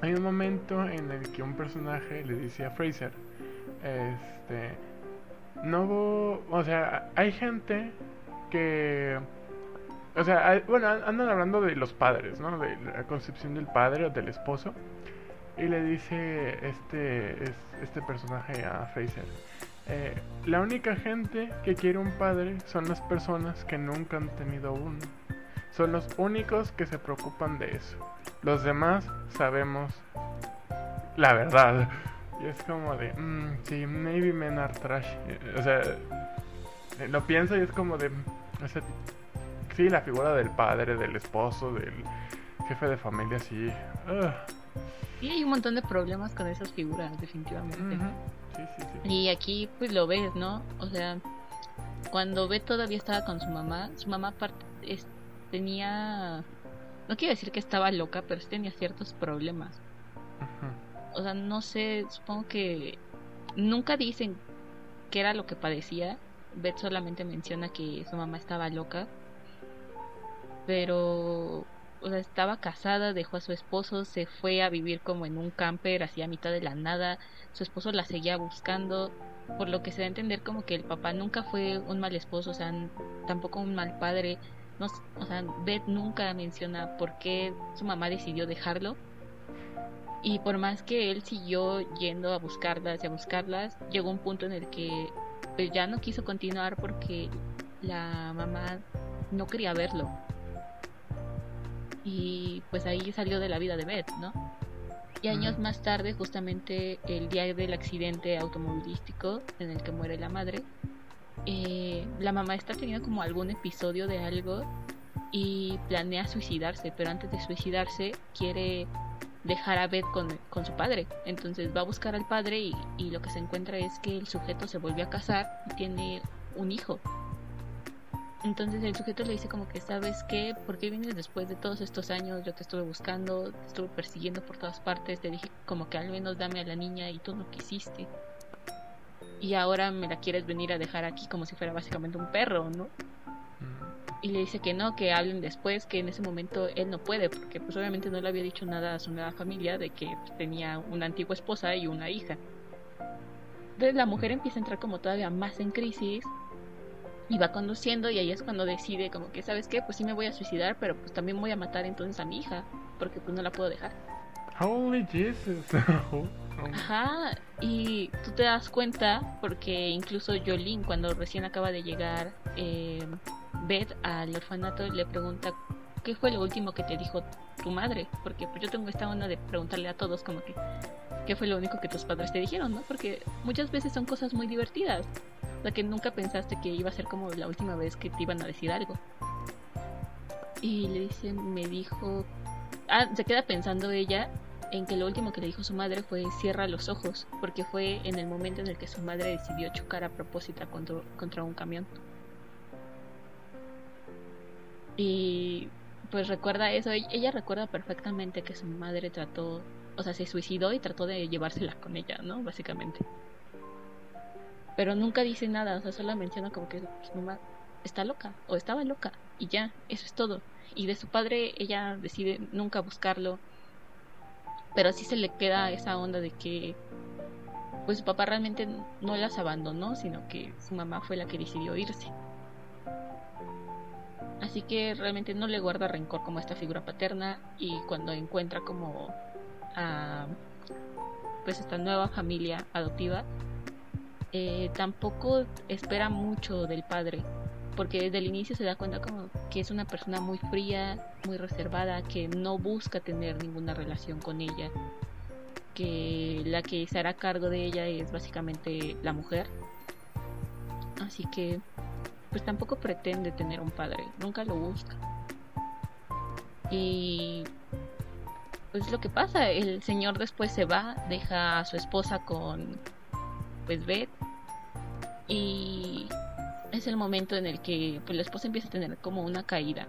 hay un momento en el que un personaje le dice a Fraser, este, no, o sea, hay gente que, o sea, bueno, an- andan hablando de los padres, ¿no? De la concepción del padre o del esposo. Y le dice este, es- este personaje a Fraser, eh, la única gente que quiere un padre son las personas que nunca han tenido uno. Son los únicos que se preocupan de eso. Los demás sabemos la verdad. Y es como de, mm, sí, maybe men are trash. O sea, eh, lo pienso y es como de, o sea, sí, la figura del padre, del esposo, del jefe de familia, sí.
Y hay un montón de problemas con esas figuras, definitivamente.
Sí, sí, sí.
Y aquí pues lo ves, ¿no? O sea, cuando Beth todavía estaba con su mamá, su mamá es- tenía, no quiero decir que estaba loca, pero sí tenía ciertos problemas. O sea, no sé, supongo que nunca dicen qué era lo que padecía. Beth solamente menciona que su mamá estaba loca. Pero, o sea, estaba casada, dejó a su esposo, se fue a vivir como en un camper, así a mitad de la nada. Su esposo la seguía buscando. Por lo que se da a entender como que el papá nunca fue un mal esposo, o sea, tampoco un mal padre. No, o sea, Beth nunca menciona por qué su mamá decidió dejarlo. Y por más que él siguió yendo a buscarlas y a buscarlas, llegó un punto en el que pues, ya no quiso continuar porque la mamá no quería verlo. Y pues ahí salió de la vida de Beth, ¿no? Y años más tarde, justamente el día del accidente automovilístico en el que muere la madre, eh, la mamá está teniendo como algún episodio de algo y planea suicidarse, pero antes de suicidarse quiere dejar a Beth con, con su padre. Entonces va a buscar al padre y, y lo que se encuentra es que el sujeto se volvió a casar y tiene un hijo. Entonces el sujeto le dice como que, ¿sabes qué? ¿Por qué vienes después de todos estos años? Yo te estuve buscando, te estuve persiguiendo por todas partes, te dije como que al menos dame a la niña y tú no quisiste. Y ahora me la quieres venir a dejar aquí como si fuera básicamente un perro, ¿no?
Mm.
y le dice que no, que hablen después, que en ese momento él no puede, porque pues obviamente no le había dicho nada a su nueva familia de que pues, tenía una antigua esposa y una hija. Entonces la mujer empieza a entrar como todavía más en crisis y va conduciendo y ahí es cuando decide como que, ¿sabes qué? Pues sí me voy a suicidar, pero pues también voy a matar entonces a mi hija, porque pues no la puedo dejar.
Holy Jesus.
Ajá, y tú te das cuenta porque incluso Jolene cuando recién acaba de llegar eh, Beth al orfanato le pregunta qué fue lo último que te dijo tu madre, porque pues yo tengo esta onda de preguntarle a todos como que qué fue lo único que tus padres te dijeron, ¿no? Porque muchas veces son cosas muy divertidas, sea que nunca pensaste que iba a ser como la última vez que te iban a decir algo. Y le dice, me dijo, ah, se queda pensando ella en que lo último que le dijo su madre fue cierra los ojos, porque fue en el momento en el que su madre decidió chocar a propósito contra, contra un camión. Y pues recuerda eso, ella, ella recuerda perfectamente que su madre trató, o sea, se suicidó y trató de llevársela con ella, ¿no? Básicamente. Pero nunca dice nada, o sea, solo menciona como que su mamá está loca o estaba loca y ya, eso es todo. Y de su padre ella decide nunca buscarlo, pero sí se le queda esa onda de que pues su papá realmente no las abandonó, sino que su mamá fue la que decidió irse. Así Así que realmente no le guarda rencor como esta figura paterna y cuando encuentra como a pues esta nueva familia adoptiva, eh, tampoco espera mucho del padre, porque desde el inicio se da cuenta como que es una persona muy fría, muy reservada, que no busca tener ninguna relación con ella, que la que se hará cargo de ella es básicamente la mujer. Así que pues tampoco pretende tener un padre, nunca lo busca. Y pues lo que pasa, el señor después se va, deja a su esposa con pues Beth y es el momento en el que pues la esposa empieza a tener como una caída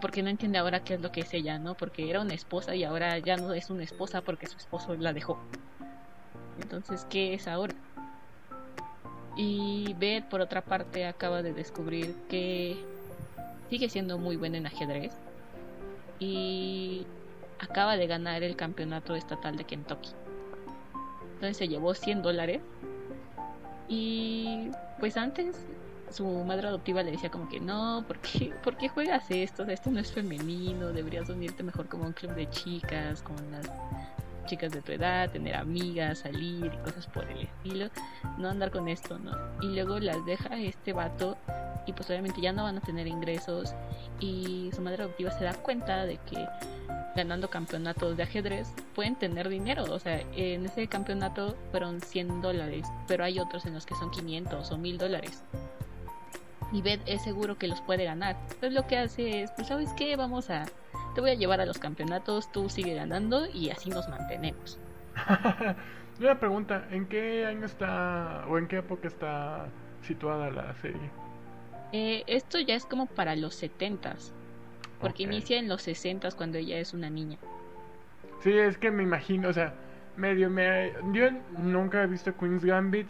porque no entiende ahora qué es lo que es ella, ¿no? Porque era una esposa y ahora ya no es una esposa porque su esposo la dejó. Entonces, ¿qué es ahora? Y Beth, por otra parte, acaba de descubrir que sigue siendo muy buena en ajedrez y acaba de ganar el campeonato estatal de Kentucky. Entonces se llevó 100 dólares y pues antes su madre adoptiva le decía como que no, ¿por qué, ¿por qué juegas esto? esto no es femenino, deberías unirte mejor como un club de chicas, con las chicas de tu edad, tener amigas, salir y cosas por el estilo, no andar con esto, ¿no? Y luego las deja este vato y pues obviamente ya no van a tener ingresos y su madre adoptiva se da cuenta de que ganando campeonatos de ajedrez pueden tener dinero. O sea, en ese campeonato fueron 100 dólares, pero hay otros en los que son 500 o 1000 dólares. Y Beth es seguro que los puede ganar. Entonces lo que hace es, pues sabes qué, vamos a, te voy a llevar a los campeonatos, tú sigue ganando y así nos mantenemos.
Una pregunta, ¿en qué año está o en qué época está situada la serie?
Eh, esto ya es como para los 70s. Porque inicia en los 60 cuando ella es una niña.
Sí, es que me imagino, o sea, medio me... Yo nunca he visto Queen's Gambit.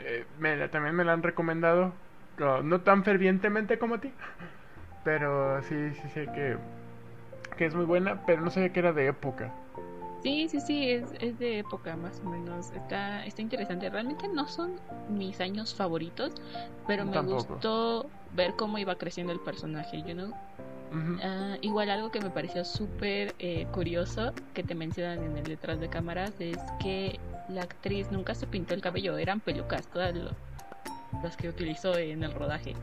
Eh, me, también me la han recomendado. No, tan fervientemente como a ti. Pero sí, sí sé que, que es muy buena, pero no sabía que era de época.
Sí, sí, sí, es, es de época más o menos. Está, está interesante. Realmente no son mis años favoritos, pero me gustó ver cómo iba creciendo el personaje, you know. Ah, igual algo que me pareció súper eh, curioso que te mencionan en el detrás de cámaras es que la actriz nunca se pintó el cabello, eran pelucas todas las que utilizó en el rodaje.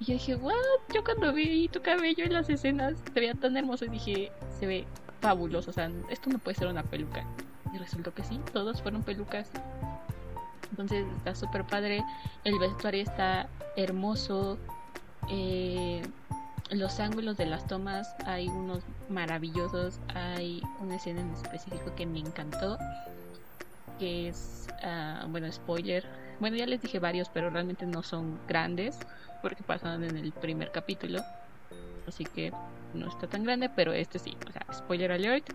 Y yo dije, what? Yo cuando vi tu cabello en las escenas se veía tan hermoso y dije, se ve fabuloso, o sea, esto no puede ser una peluca. Y resultó que sí, todos fueron pelucas. Entonces está súper padre, el vestuario está hermoso. Eh, los ángulos de las tomas hay unos maravillosos. Hay una escena en específico que me encantó. Que es, ah, bueno, spoiler. Bueno, ya les dije varios, pero realmente no son grandes. Porque pasaron en el primer capítulo. Así que no está tan grande, pero este sí. O sea, spoiler alert.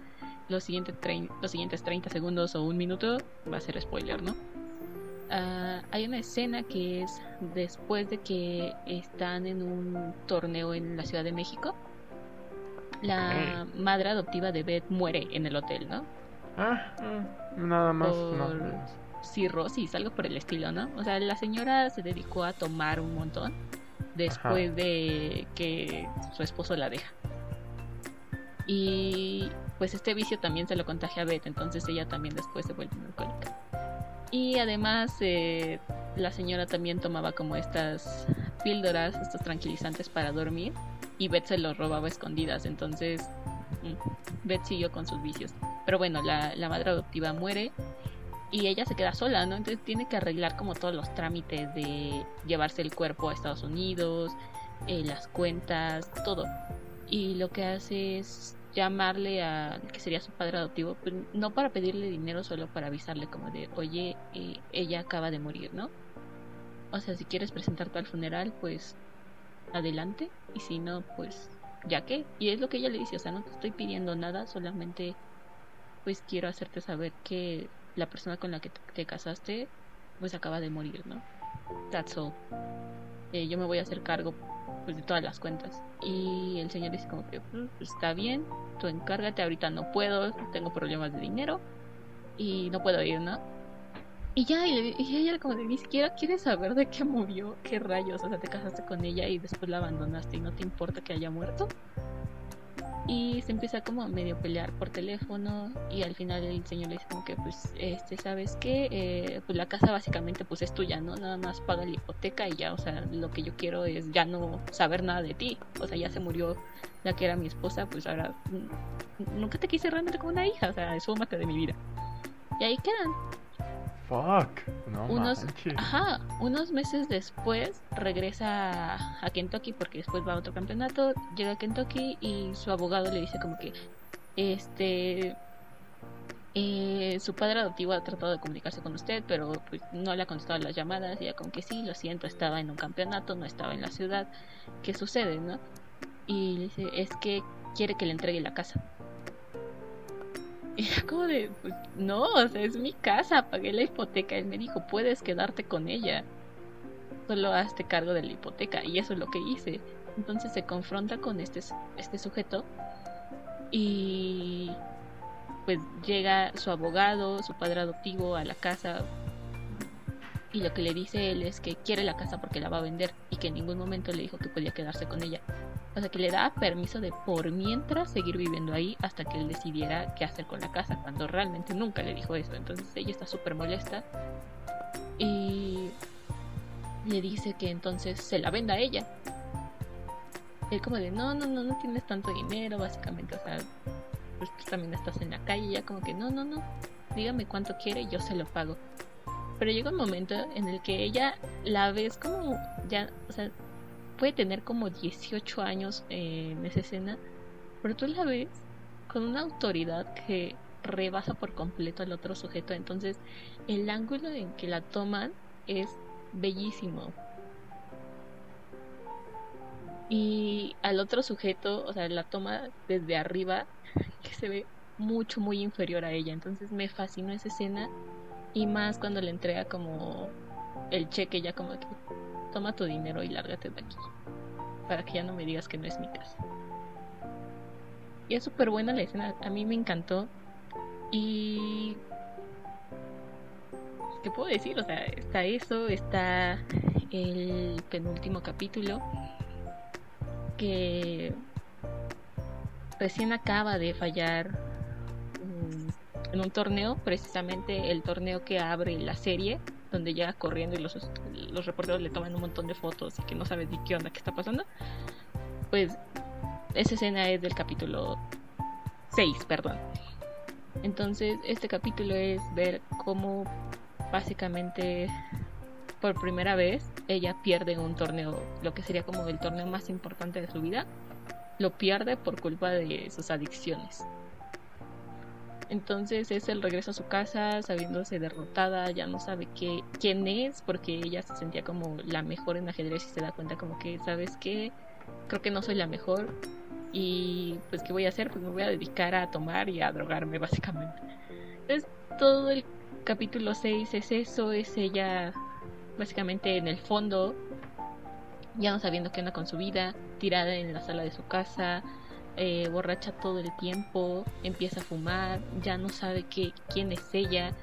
Los siguientes, los siguientes 30 segundos o un minuto va a ser spoiler, ¿no? Ah, hay una escena que es después de que están en un torneo en la Ciudad de México. La madre adoptiva de Beth muere en el hotel, ¿no?
Ah, mm, nada más. Por
cirrosis, algo por el estilo, ¿no? O sea, la señora se dedicó a tomar un montón después de que su esposo la deja. Y pues este vicio también se lo contagia a Beth, entonces ella también después se vuelve alcohólica. Y además eh, la señora también tomaba como estas píldoras, estos tranquilizantes para dormir y Beth se los robaba escondidas. Entonces mm, Beth siguió con sus vicios. Pero bueno, la, la madre adoptiva muere y ella se queda sola, ¿no? Entonces tiene que arreglar como todos los trámites de llevarse el cuerpo a Estados Unidos, eh, las cuentas, todo. Y lo que hace es llamarle a que sería su padre adoptivo, no para pedirle dinero, solo para avisarle como de, oye, eh, ella acaba de morir, ¿no? O sea, si quieres presentarte al funeral, pues adelante, y si no, pues ya que. Y es lo que ella le dice, o sea, no te estoy pidiendo nada, solamente pues quiero hacerte saber que la persona con la que te casaste, pues acaba de morir, ¿no? That's all. Eh, yo me voy a hacer cargo pues de todas las cuentas. Y el señor dice como que mm, pues, está bien, tú encárgate, ahorita no puedo, tengo problemas de dinero y no puedo ir, ¿no? Y ya, y, ella como de ni siquiera quieres saber de qué murió, qué rayos, o sea, te casaste con ella y después la abandonaste y no te importa que haya muerto. Y se empieza como a medio pelear por teléfono y al final el señor le dice como que pues, este, ¿sabes qué? Eh, pues la casa básicamente pues es tuya, ¿no? Nada más paga la hipoteca y ya, o sea, lo que yo quiero es ya no saber nada de ti. O sea, ya se murió la que era mi esposa, pues ahora mm, nunca te quise realmente como una hija, o sea, mate de mi vida. Y ahí quedan.
Fuck, no
unos, ajá, unos meses después regresa a Kentucky porque después va a otro campeonato, llega a Kentucky y su abogado le dice como que este eh, su padre adoptivo ha tratado de comunicarse con usted, pero pues no le ha contestado las llamadas. Y ella como que sí, lo siento, estaba en un campeonato, no estaba en la ciudad. ¿Qué sucede, no? Y le dice, es que quiere que le entregue la casa. Y era como de, pues, no, o sea, es mi casa, pagué la hipoteca. Él me dijo, puedes quedarte con ella. Solo hazte cargo de la hipoteca. Y eso es lo que hice. Entonces se confronta con este, este sujeto y pues llega su abogado, su padre adoptivo a la casa y lo que le dice él es que quiere la casa porque la va a vender y que en ningún momento le dijo que podía quedarse con ella. O sea, que le da permiso de por mientras seguir viviendo ahí hasta que él decidiera qué hacer con la casa, cuando realmente nunca le dijo eso. Entonces ella está súper molesta y le dice que entonces se la venda a ella. Él como de, no, no, no, no tienes tanto dinero, básicamente, o sea, pues, pues también estás en la calle, ya como que, no, no, no, dígame cuánto quiere y yo se lo pago. Pero llega un momento en el que ella la ves como ya, o sea, puede tener como 18 años en esa escena, pero tú la ves con una autoridad que rebasa por completo al otro sujeto. Entonces, el ángulo en que la toman es bellísimo. Y al otro sujeto, o sea, la toma desde arriba, que se ve mucho, muy inferior a ella. Entonces me fascinó esa escena. Y más cuando le entrega como el cheque, ya como que toma tu dinero y lárgate de aquí. Para que ya no me digas que no es mi casa. Y es súper buena la escena, a mí me encantó. Y... ¿Qué puedo decir? O sea, está eso, está el penúltimo capítulo que recién acaba de fallar en un torneo, precisamente el torneo que abre la serie, donde llega corriendo y los, los reporteros le toman un montón de fotos y que no sabes ni qué onda, qué está pasando, pues esa escena es del capítulo 6, perdón. Entonces, este capítulo es ver cómo básicamente por primera vez ella pierde un torneo, lo que sería como el torneo más importante de su vida, lo pierde por culpa de sus adicciones. Entonces es el regreso a su casa sabiéndose derrotada, ya no sabe qué, quién es, porque ella se sentía como la mejor en ajedrez y se da cuenta como que, ¿sabes qué? Creo que no soy la mejor y pues ¿qué voy a hacer? Pues me voy a dedicar a tomar y a drogarme básicamente. Entonces todo el capítulo 6 es eso, es ella básicamente en el fondo, ya no sabiendo qué onda con su vida, tirada en la sala de su casa, eh, borracha todo el tiempo, empieza a fumar, ya no sabe qué, quién es ella.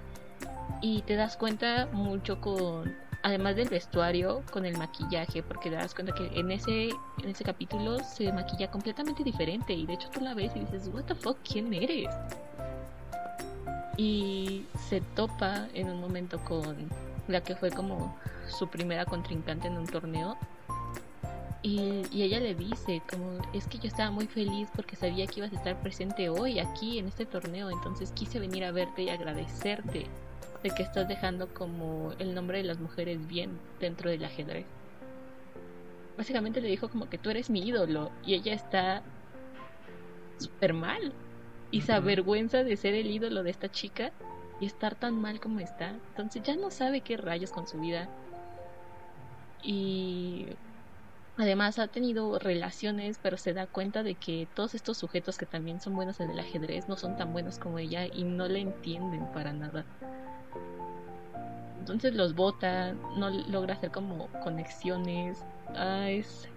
Y te das cuenta mucho con, además del vestuario, con el maquillaje, porque te das cuenta que en ese, en ese capítulo se maquilla completamente diferente. Y de hecho tú la ves y dices, what the fuck, ¿quién eres? Y se topa en un momento con la que fue como su primera contrincante en un torneo y, ella le dice, como, es que yo estaba muy feliz porque sabía que ibas a estar presente hoy aquí en este torneo, entonces quise venir a verte y agradecerte de que estás dejando como el nombre de las mujeres bien dentro del ajedrez. Básicamente le dijo como que tú eres mi ídolo y ella está súper mal y se avergüenza de ser el ídolo de esta chica y estar tan mal como está. Entonces ya no sabe qué rayos con su vida. Y Además ha tenido relaciones, pero se da cuenta de que todos estos sujetos que también son buenos en el ajedrez no son tan buenos como ella y no la entienden para nada. Entonces los bota, no logra hacer como conexiones. Ah, es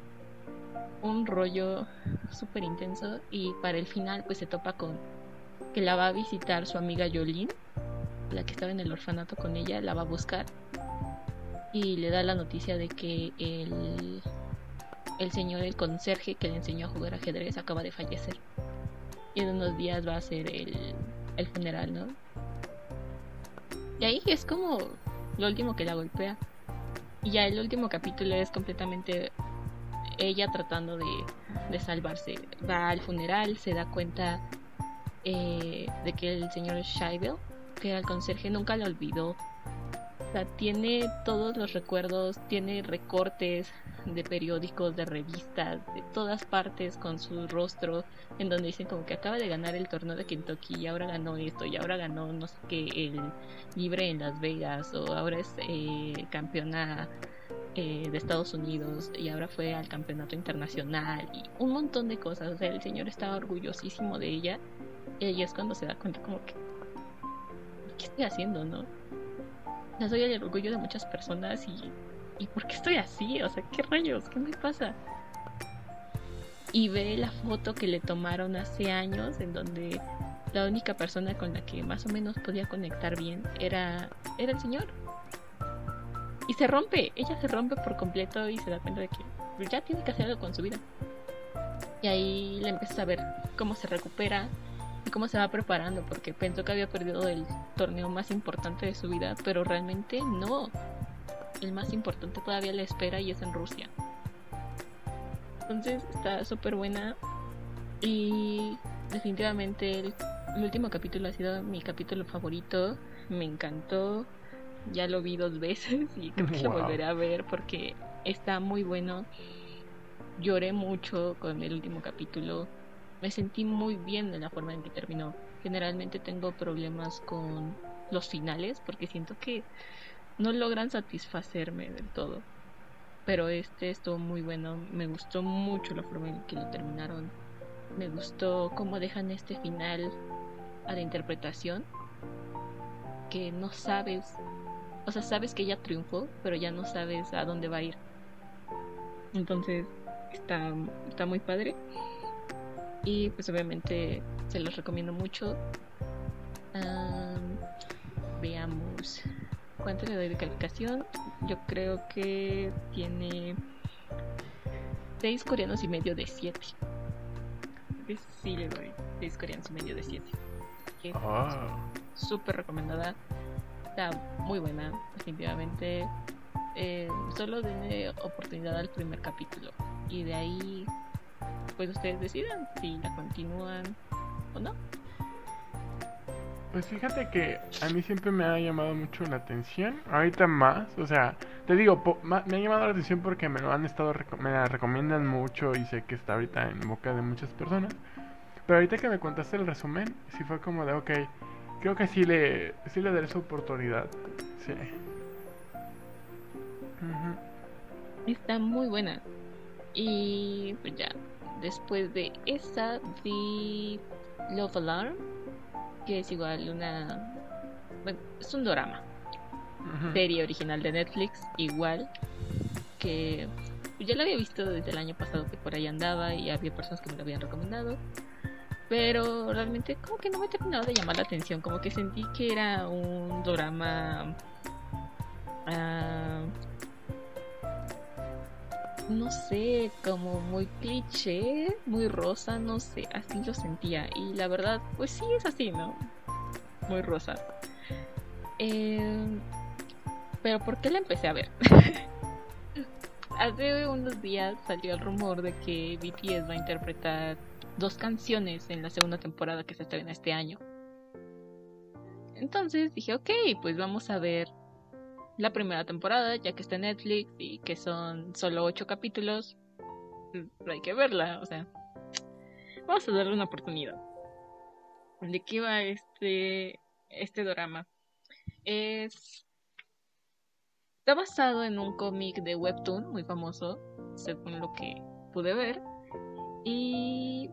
un rollo súper intenso y para el final pues se topa con que la va a visitar su amiga Yolene la que estaba en el orfanato con ella, la va a buscar y le da la noticia de que el, el señor, el conserje que le enseñó a jugar ajedrez, acaba de fallecer. Y en unos días va a ser el, el funeral, ¿no? Y ahí es como lo último que la golpea. Y ya el último capítulo es completamente ella tratando de, de salvarse. Va al funeral, se da cuenta eh, de que el señor Scheibel, que era el conserje, nunca la olvidó. O sea, tiene todos los recuerdos, tiene recortes de periódicos, de revistas, de todas partes con su rostro, en donde dicen como que acaba de ganar el torneo de Kentucky y ahora ganó esto y ahora ganó no sé qué, el libre en Las Vegas o ahora es eh, campeona eh, de Estados Unidos y ahora fue al campeonato internacional y un montón de cosas. O sea, el señor estaba orgullosísimo de ella y es cuando se da cuenta como que, ¿qué estoy haciendo, no? No soy el orgullo de muchas personas y, y ¿por qué estoy así? O sea, ¿qué rayos? ¿Qué me pasa? Y ve la foto que le tomaron hace años en donde la única persona con la que más o menos podía conectar bien era, era el señor y se rompe, ella se rompe por completo y se da cuenta de que ya tiene que hacer algo con su vida. Y ahí le empieza a ver cómo se recupera y cómo se va preparando, porque pensó que había perdido el torneo más importante de su vida, pero realmente no. El más importante todavía le espera y es en Rusia. Entonces está súper buena y definitivamente el, el último capítulo ha sido mi capítulo favorito. Me encantó ya lo vi dos veces y creo que lo volveré a ver porque está muy bueno. Lloré mucho con el último capítulo. Me sentí muy bien en la forma en que terminó. Generalmente tengo problemas con los finales porque siento que no logran satisfacerme del todo. Pero este estuvo muy bueno. Me gustó mucho la forma en que lo terminaron. Me gustó cómo dejan este final a la interpretación. Que no sabes o sea, sabes que ella triunfó, pero ya no sabes a dónde va a ir. Entonces, está, está muy padre. Y pues obviamente se los recomiendo mucho. veamos. ¿Cuánto le doy de calificación? Yo creo que tiene 6 coreanos y medio de 7. Sí, le doy 6 coreanos y medio de 7. Ah. Súper recomendada está muy buena, definitivamente. Eh, solo denle oportunidad al primer capítulo y de ahí pues ustedes decidan si la continúan o no.
Pues fíjate que a mí siempre me ha llamado mucho la atención, ahorita más, o sea, te digo, me ha llamado la atención porque me lo han estado, me la recomiendan mucho y sé que está ahorita en boca de muchas personas, pero ahorita que me contaste el resumen, sí fue como de, ok, Creo que sí le, sí le daré su oportunidad. Sí.
Está muy buena. Y pues ya, después de esa vi Love Alarm, que es igual una... Bueno, es un drama. Serie original de Netflix, igual. Que ya la había visto desde el año pasado que por ahí andaba y había personas que me lo habían recomendado pero realmente como que no me terminado de llamar la atención, como que sentí que era un drama... Uh, no sé, como muy cliché, muy rosa, no sé, así lo sentía. Y la verdad, pues sí es así, ¿no? Muy rosa. Eh, pero ¿por qué la empecé a ver? Hace unos días salió el rumor de que BTS va a interpretar dos canciones en la segunda temporada que se estrena este año. Entonces dije, ok, pues vamos a ver la primera temporada, ya que está en Netflix y que son solo ocho capítulos. Pues, hay que verla, o sea, vamos a darle una oportunidad. ¿De qué va este, este drama? Es... Está basado en un cómic de Webtoon muy famoso, según lo que pude ver. Y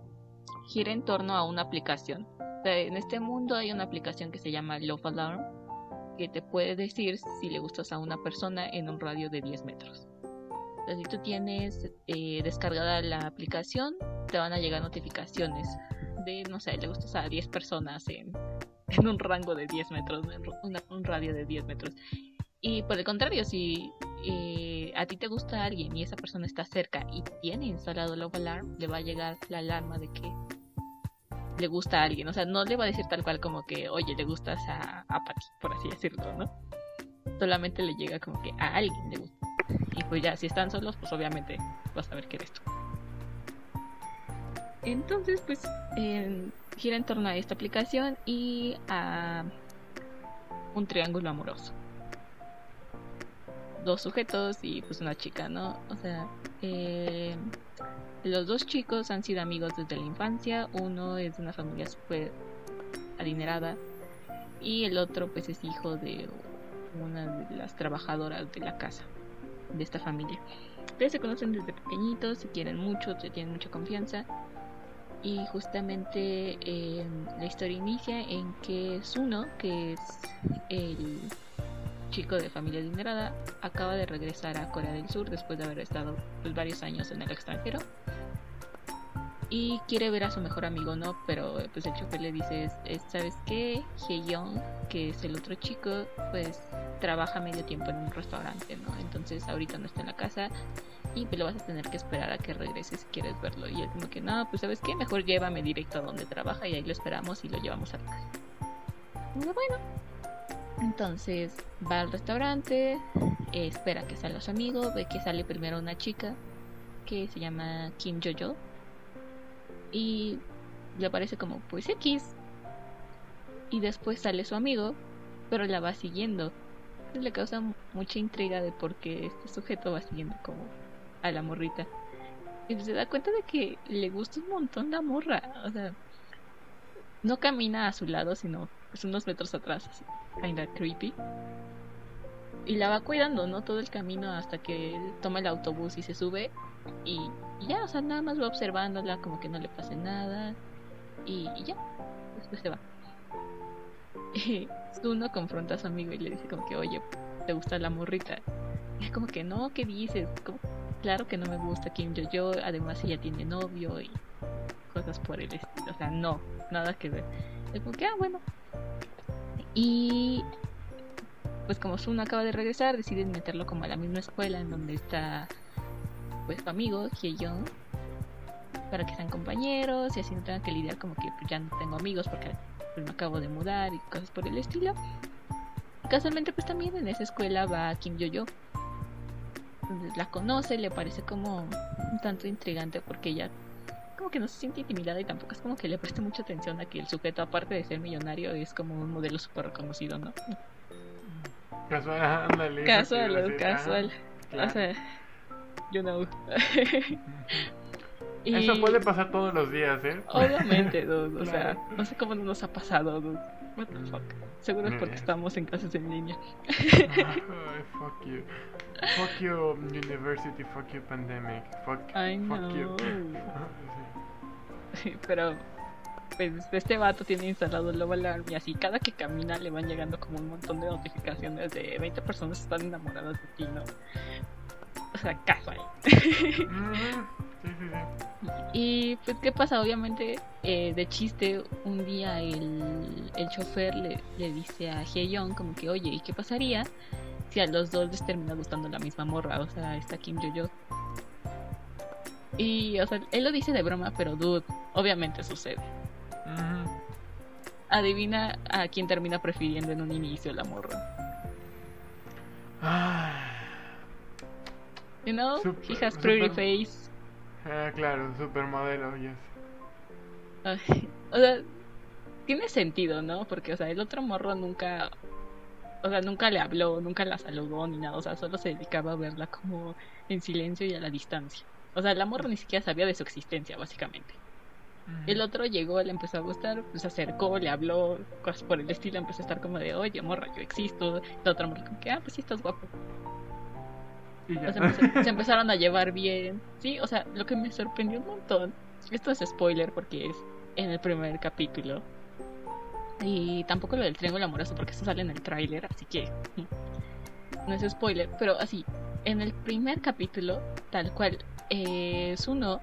gira en torno a una aplicación. en este mundo hay una aplicación que se llama Love Alarm que te puede decir si le gustas a una persona en un radio de 10 metros. si tú tienes eh, descargada la aplicación, te van a llegar notificaciones de, no sé, le gustas a 10 personas en en un rango de 10 metros, un radio de 10 metros. Y por el contrario, si eh, a ti te gusta alguien y esa persona está cerca y tiene instalado Love Alarm, le va a llegar la alarma de que le gusta a alguien. O sea, no le va a decir tal cual como que, oye, le gustas a, a por así decirlo, ¿no? Solamente le llega como que a alguien le gusta. Y pues ya, si están solos, pues obviamente vas a ver qué eres tú. Entonces, pues gira en torno a esta aplicación y a un triángulo amoroso. Dos sujetos y pues una chica, ¿no? O sea, eh, los dos chicos han sido amigos desde la infancia. Uno es de una familia súper adinerada y el otro pues es hijo de una de las trabajadoras de la casa de esta familia. Ustedes se conocen desde pequeñitos, se quieren mucho, se tienen mucha confianza y justamente eh, la historia inicia en que Suno, que es el chico de familia adinerada, acaba de regresar a Corea del Sur después de haber estado pues, varios años en el extranjero y quiere ver a su mejor amigo, ¿no? Pero pues el chofer le dice, ¿sabes qué? Young que es el otro chico, pues trabaja medio tiempo en un restaurante, ¿no? Entonces ahorita no está en la casa y pues lo vas a tener que esperar a que regrese si quieres verlo. Y él como que, no, pues sabes qué, mejor llévame directo a donde trabaja y ahí lo esperamos y lo llevamos a casa. Bueno, entonces va al restaurante, espera que salga su amigo, ve que sale primero una chica que se llama Kim Jojo y le parece como pues X. Y después sale su amigo, pero la va siguiendo. le causa mucha intriga de por qué este sujeto va siguiendo como a la morrita. Y se da cuenta de que le gusta un montón la morra. O sea, no camina a su lado, sino pues unos metros atrás, así, kinda creepy. Y la va cuidando, ¿no? Todo el camino hasta que toma el autobús y se sube. Y, ya, o sea, nada más va observándola como que no le pase nada. Y, ya, después se va. Y uno confronta a su amigo y le dice como que, oye, ¿te gusta la morrita? Y es como que, no, ¿qué dices? Claro que no me gusta Kim Yo Yo, además ella tiene novio y cosas por el estilo. O sea, no, nada que ver. Es como que, ah, bueno. Y pues como Sun acaba de regresar, deciden meterlo como a la misma escuela en donde está pues su amigo, Hyeon, para que sean compañeros y así no tengan que lidiar como que pues, ya no tengo amigos porque pues, me acabo de mudar y cosas por el estilo. Casualmente pues también en esa escuela va Kim Yo Yo. Entonces la conoce, le parece como un tanto intrigante porque ella como que no se siente intimidada y tampoco es como que le preste mucha atención a que el sujeto aparte de ser millonario es como un modelo súper reconocido, ¿no?
Casual, ándale.
Casual, casual. O sea, you know.
y... Eso puede pasar todos los días, ¿eh?
Obviamente, dude. O sea, no sé cómo nos ha pasado, dude. What the fuck. Seguro es porque estamos en clases en línea.
fuck you. Fuck you, university. Fuck you, pandemic. Fuck,
I
fuck you.
Pero pues este vato tiene instalado el Love Alarm y así cada que camina le van llegando como un montón de notificaciones de 20 personas están enamoradas de ti, ¿no? O sea, casual. y pues, ¿qué pasa? Obviamente, eh, de chiste, un día el, el chofer le, le dice a Young como que, oye, ¿y qué pasaría si a los dos les termina gustando la misma morra? O sea, está Kim Yo-Yo. Y, o sea, él lo dice de broma, pero dude, obviamente sucede. Adivina a quién termina prefiriendo en un inicio la morra. You know, he has pretty face.
Ah, claro, supermodelo, yes.
o sea, tiene sentido, ¿no? Porque, o sea, el otro morro nunca, o sea, nunca le habló, nunca la saludó ni nada, o sea, solo se dedicaba a verla como en silencio y a la distancia. O sea, la morra ni siquiera sabía de su existencia, básicamente. El otro llegó, le empezó a gustar, pues se acercó, le habló, cosas por el estilo, empezó a estar como de, oye, morra, yo existo. La otra morra como que, ah, pues sí, estás guapo. se, empezaron a llevar bien. Sí, o sea, lo que me sorprendió un montón, esto es spoiler porque es en el primer capítulo. Y tampoco lo del triángulo amoroso porque eso sale en el tráiler, así que mm, no es spoiler, pero así, en el primer capítulo, tal cual, eh, Suno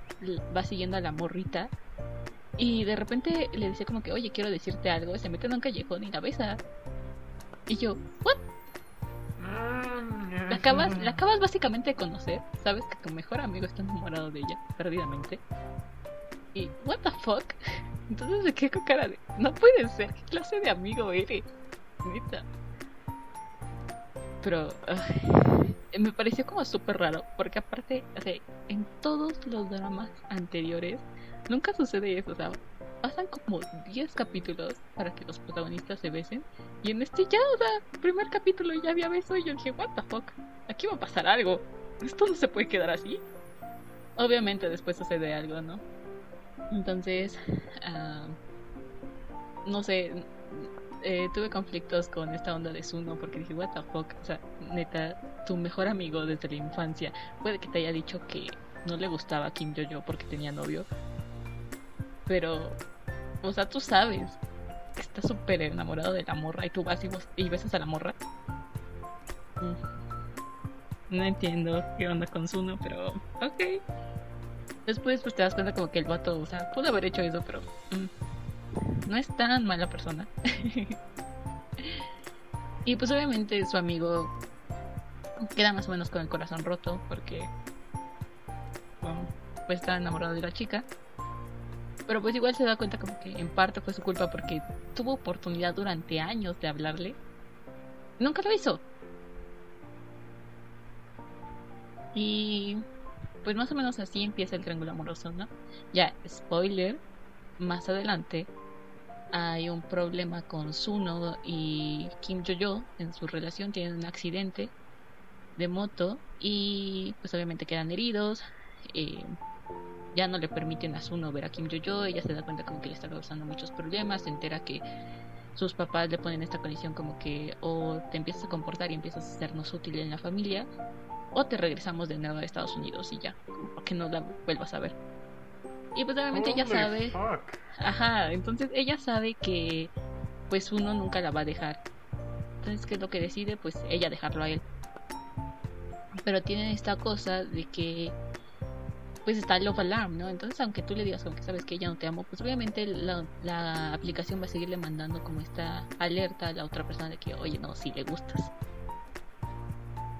va siguiendo a la morrita Y de repente le dice como que, oye, quiero decirte algo. Se mete en un callejón y la besa. Y yo, ¿what? La acabas, la acabas básicamente de conocer. Sabes que tu mejor amigo está enamorado de ella, perdidamente. Y, ¿what the fuck? Entonces me quedé con cara de, no puede ser, ¿qué clase de amigo eres? Neta. Pero, ay, me pareció como súper raro, porque aparte, o en todos los dramas anteriores, nunca sucede eso, o sea, pasan como 10 capítulos para que los protagonistas se besen, y en este ya, o sea, primer capítulo ya había beso, y yo dije, what the fuck, aquí va a pasar algo, esto no se puede quedar así. Obviamente después sucede algo, ¿no? Entonces, ah, no sé, eh, tuve conflictos con esta onda de Zuno porque dije, what the fuck, o sea, neta, tu mejor amigo desde la infancia puede que te haya dicho que no le gustaba Kim Yo-Yo porque tenía novio, pero, o sea, tú sabes que está súper enamorado de la morra y tú vas y, y besas a la morra. Mm. No entiendo qué onda con Zuno, pero ok. Después pues te das cuenta como que el vato, o sea, pudo haber hecho eso, pero mm, no es tan mala persona. y pues obviamente su amigo queda más o menos con el corazón roto porque pues está enamorado de la chica. Pero pues igual se da cuenta como que en parte fue su culpa porque tuvo oportunidad durante años de hablarle. Nunca lo hizo. Y pues más o menos así empieza el triángulo amoroso, ¿no? Ya, spoiler, más adelante hay un problema con Suno y Kim Jo-jo en su relación, tienen un accidente de moto y pues obviamente quedan heridos. Eh, ya no le permiten a Suno ver a Kim Jo-jo, ella se da cuenta como que le está causando muchos problemas, se entera que sus papás le ponen esta condición como que o te empiezas a comportar y empiezas a sernos útil en la familia o te regresamos de nuevo a Estados Unidos y ya, para que no la vuelvas a ver. Y pues obviamente ella sabe... Ajá, entonces ella sabe que pues uno nunca la va a dejar. Entonces, ¿qué es lo que decide? Pues ella dejarlo a él. Pero tiene esta cosa de que pues está el Love Alarm, ¿no? Entonces, aunque tú le digas como que sabes que ella no te amo, pues obviamente la, la aplicación va a seguirle mandando como esta alerta a la otra persona de que, oye, no, si le gustas.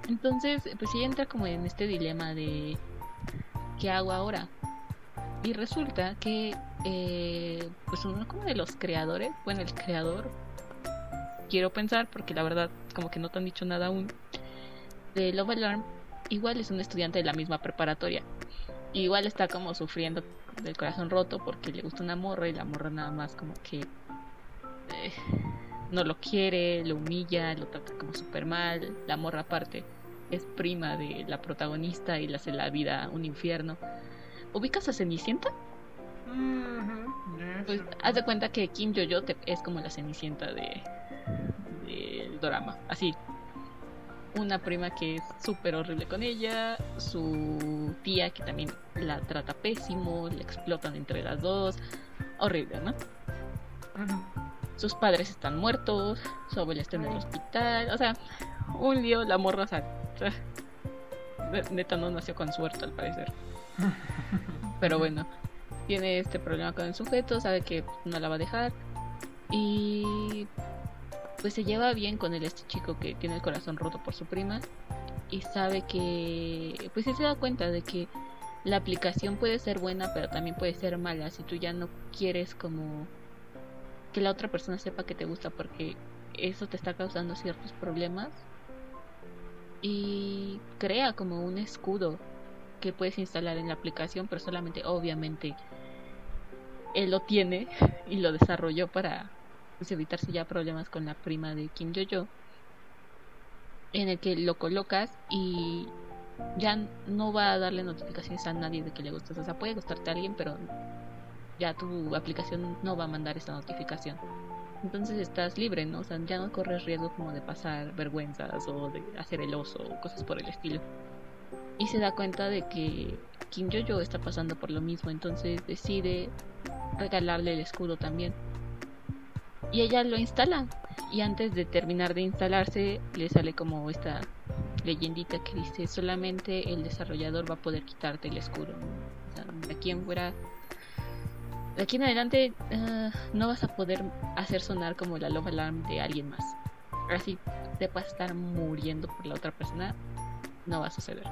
Entonces, pues ella entra como en este dilema de ¿qué hago ahora? Y resulta que, eh, pues uno como de los creadores, bueno, el creador, quiero pensar, porque la verdad como que no te han dicho nada aún, de Love Alarm, igual es un estudiante de la misma preparatoria. igual está como sufriendo del corazón roto porque le gusta una morra y la morra nada más como que eh, no lo quiere, lo humilla, lo trata como súper mal, la morra aparte es prima de la protagonista y le hace la vida un infierno. ¿Ubicas a Cenicienta? Pues haz de cuenta que Kim Yo-Yo es como la Cenicienta de del drama. Así. Una prima que es súper horrible con ella, su tía que también la trata pésimo, le explotan entre las dos. Horrible, ¿no? Sus padres están muertos, su abuela está en el hospital, o sea, un lío, la morra, o sea, neta no nació con suerte al parecer. Pero bueno, tiene este problema con el sujeto, sabe que no la va a dejar y pues se lleva bien con el este chico que tiene el corazón roto por su prima y sabe que pues se da cuenta de que la aplicación puede ser buena pero también puede ser mala si tú ya no quieres como que la otra persona sepa que te gusta porque eso te está causando ciertos problemas y crea como un escudo que puedes instalar en la aplicación, pero solamente obviamente él lo tiene y lo desarrolló para pues, evitarse ya problemas con la prima de Kim Yo-Yo, en el que lo colocas y ya no va a darle notificaciones a nadie de que le gustas. O sea, puede gustarte a alguien, pero ya tu aplicación no va a mandar esa notificación entonces estás libre, ¿no? O sea, ya no corres riesgo como de pasar vergüenzas o de hacer el oso o cosas por el estilo. Y se da cuenta de que Kim Jojo está pasando por lo mismo, entonces decide regalarle el escudo también. Y ella lo instala. Y antes de terminar de instalarse, le sale como esta leyendita que dice: solamente el desarrollador va a poder quitarte el escudo. O sea, fuera de aquí en adelante uh, no vas a poder hacer sonar como la love alarm de alguien más. Así te vas a estar muriendo por la otra persona, no va a suceder.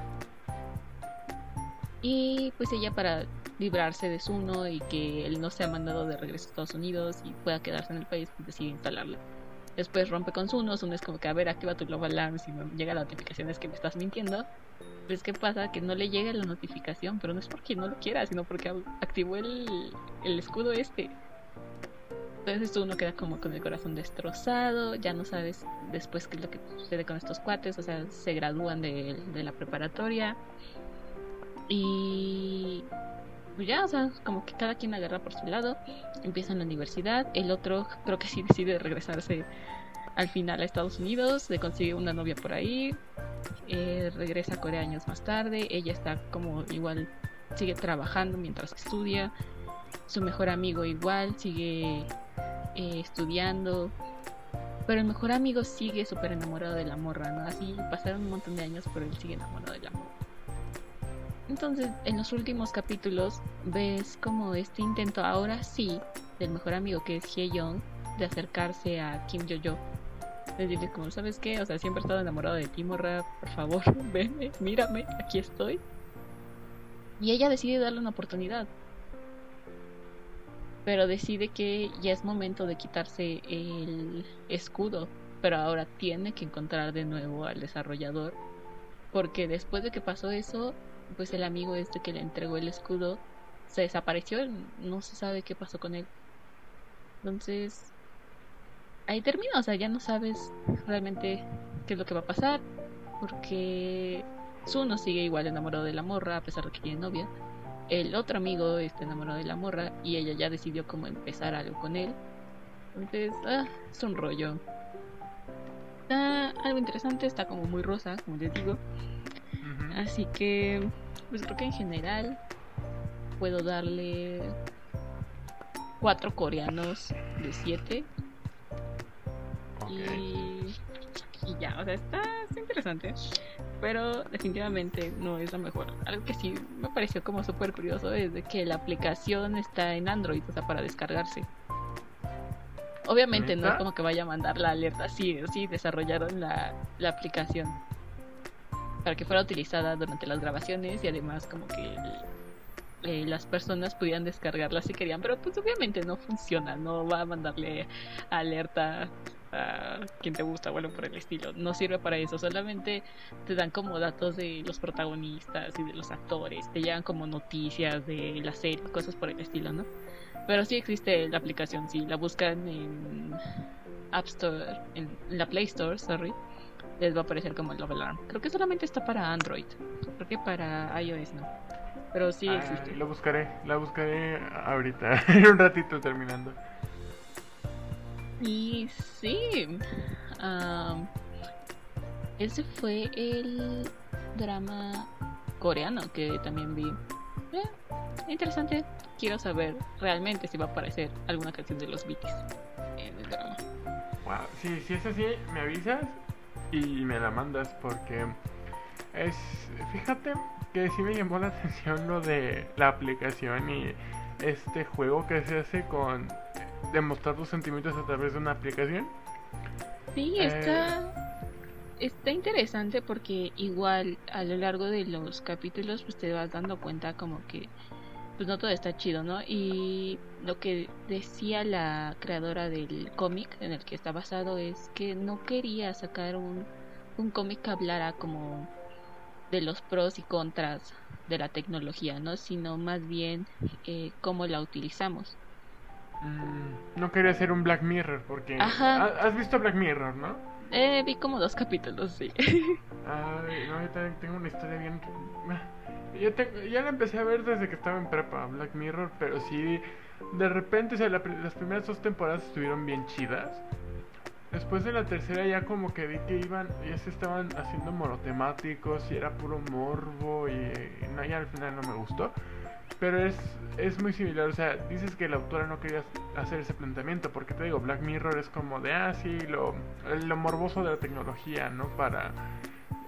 Y pues ella para librarse de Zuno y que él no sea mandado de regreso a Estados Unidos y pueda quedarse en el país, pues decide instalarla. Después rompe con Zuno, Zuno es como que a ver, activa tu Love Alarm si me llega la notificación es que me estás mintiendo. Pues qué pasa, que no le llega la notificación, pero no es porque no lo quiera, sino porque activó el, el escudo este. Entonces uno queda como con el corazón destrozado, ya no sabes después qué lo que sucede con estos cuates, o sea, se gradúan de, de la preparatoria y pues ya, o sea, como que cada quien agarra por su lado, empieza en la universidad, el otro creo que sí decide regresarse al final a Estados Unidos, se consigue una novia por ahí, eh, regresa a Corea años más tarde, ella está como igual, sigue trabajando mientras estudia, su mejor amigo igual, sigue eh, estudiando, pero el mejor amigo sigue súper enamorado de la morra, ¿no? Así pasaron un montón de años, pero él sigue enamorado de la morra. Entonces, en los últimos capítulos ves como este intento ahora sí del mejor amigo que es Young de acercarse a Kim Yo-Jo. Decirle como, ¿sabes qué? O sea, siempre he estado enamorado de ti, morra. Por favor, venme, mírame, aquí estoy. Y ella decide darle una oportunidad. Pero decide que ya es momento de quitarse el escudo. Pero ahora tiene que encontrar de nuevo al desarrollador. Porque después de que pasó eso, pues el amigo este que le entregó el escudo se desapareció, no se sabe qué pasó con él. Entonces, ahí termina, o sea, ya no sabes realmente qué es lo que va a pasar, porque Zuno sigue igual enamorado de la morra, a pesar de que tiene novia. El otro amigo está enamorado de la morra y ella ya decidió como empezar algo con él. Entonces, ah, es un rollo. Está algo interesante, está como muy rosa, como les digo. Así que, pues creo que en general puedo darle cuatro coreanos de siete. Y, ya, o sea, está, interesante. Pero definitivamente no es lo mejor. Algo que sí me pareció como súper curioso es de que la aplicación está en Android, o sea, para descargarse. Obviamente no es como que vaya a mandar la alerta, sí, sí, desarrollaron la, la aplicación para que fuera utilizada durante las grabaciones y además como que eh, las personas pudieran descargarla si querían, pero pues obviamente no funciona, no va a mandarle alerta a quien te gusta o algo por el estilo, no sirve para eso, solamente te dan como datos de los protagonistas y de los actores, te llegan como noticias de la serie, cosas por el estilo, ¿no? Pero sí existe la aplicación, si la buscan en App Store, en la Play Store, sorry, les va a aparecer como el Love Alarm. Creo que solamente está para Android. Creo que para iOS no. Pero sí ah, existe.
Lo buscaré, la buscaré ahorita, en un ratito terminando.
Y sí, ese fue el drama coreano que también vi. Eh, interesante. Quiero saber realmente si va a aparecer alguna canción de los BTS en el drama.
Wow, sí, si es así, me avisas y me la mandas porque es fíjate que sí me llamó la atención lo de la aplicación y este juego que se hace con demostrar tus sentimientos a través de una aplicación.
Sí, eh, está está interesante porque igual a lo largo de los capítulos pues te vas dando cuenta como que pues no todo está chido, ¿no? Y lo que decía la creadora del cómic en el que está basado es que no quería sacar un, un cómic que hablara como de los pros y contras de la tecnología, ¿no? Sino más bien eh, cómo la utilizamos.
Mm, no quería hacer un Black Mirror porque... ¿Has visto Black Mirror, no?
Eh, vi como dos capítulos, sí.
Ay, no, yo también tengo una historia bien yo ya la empecé a ver desde que estaba en prepa, Black Mirror, pero sí, de repente, o sea, las primeras dos temporadas estuvieron bien chidas. Después de la tercera ya como que vi que iban, ya se estaban haciendo monotemáticos y era puro morbo y, no, ya al final no me gustó. Pero es, es muy similar, o sea, dices que la autora no quería hacer ese planteamiento, porque te digo, Black Mirror es como de, ah, sí, lo, lo morboso de la tecnología, ¿no? Para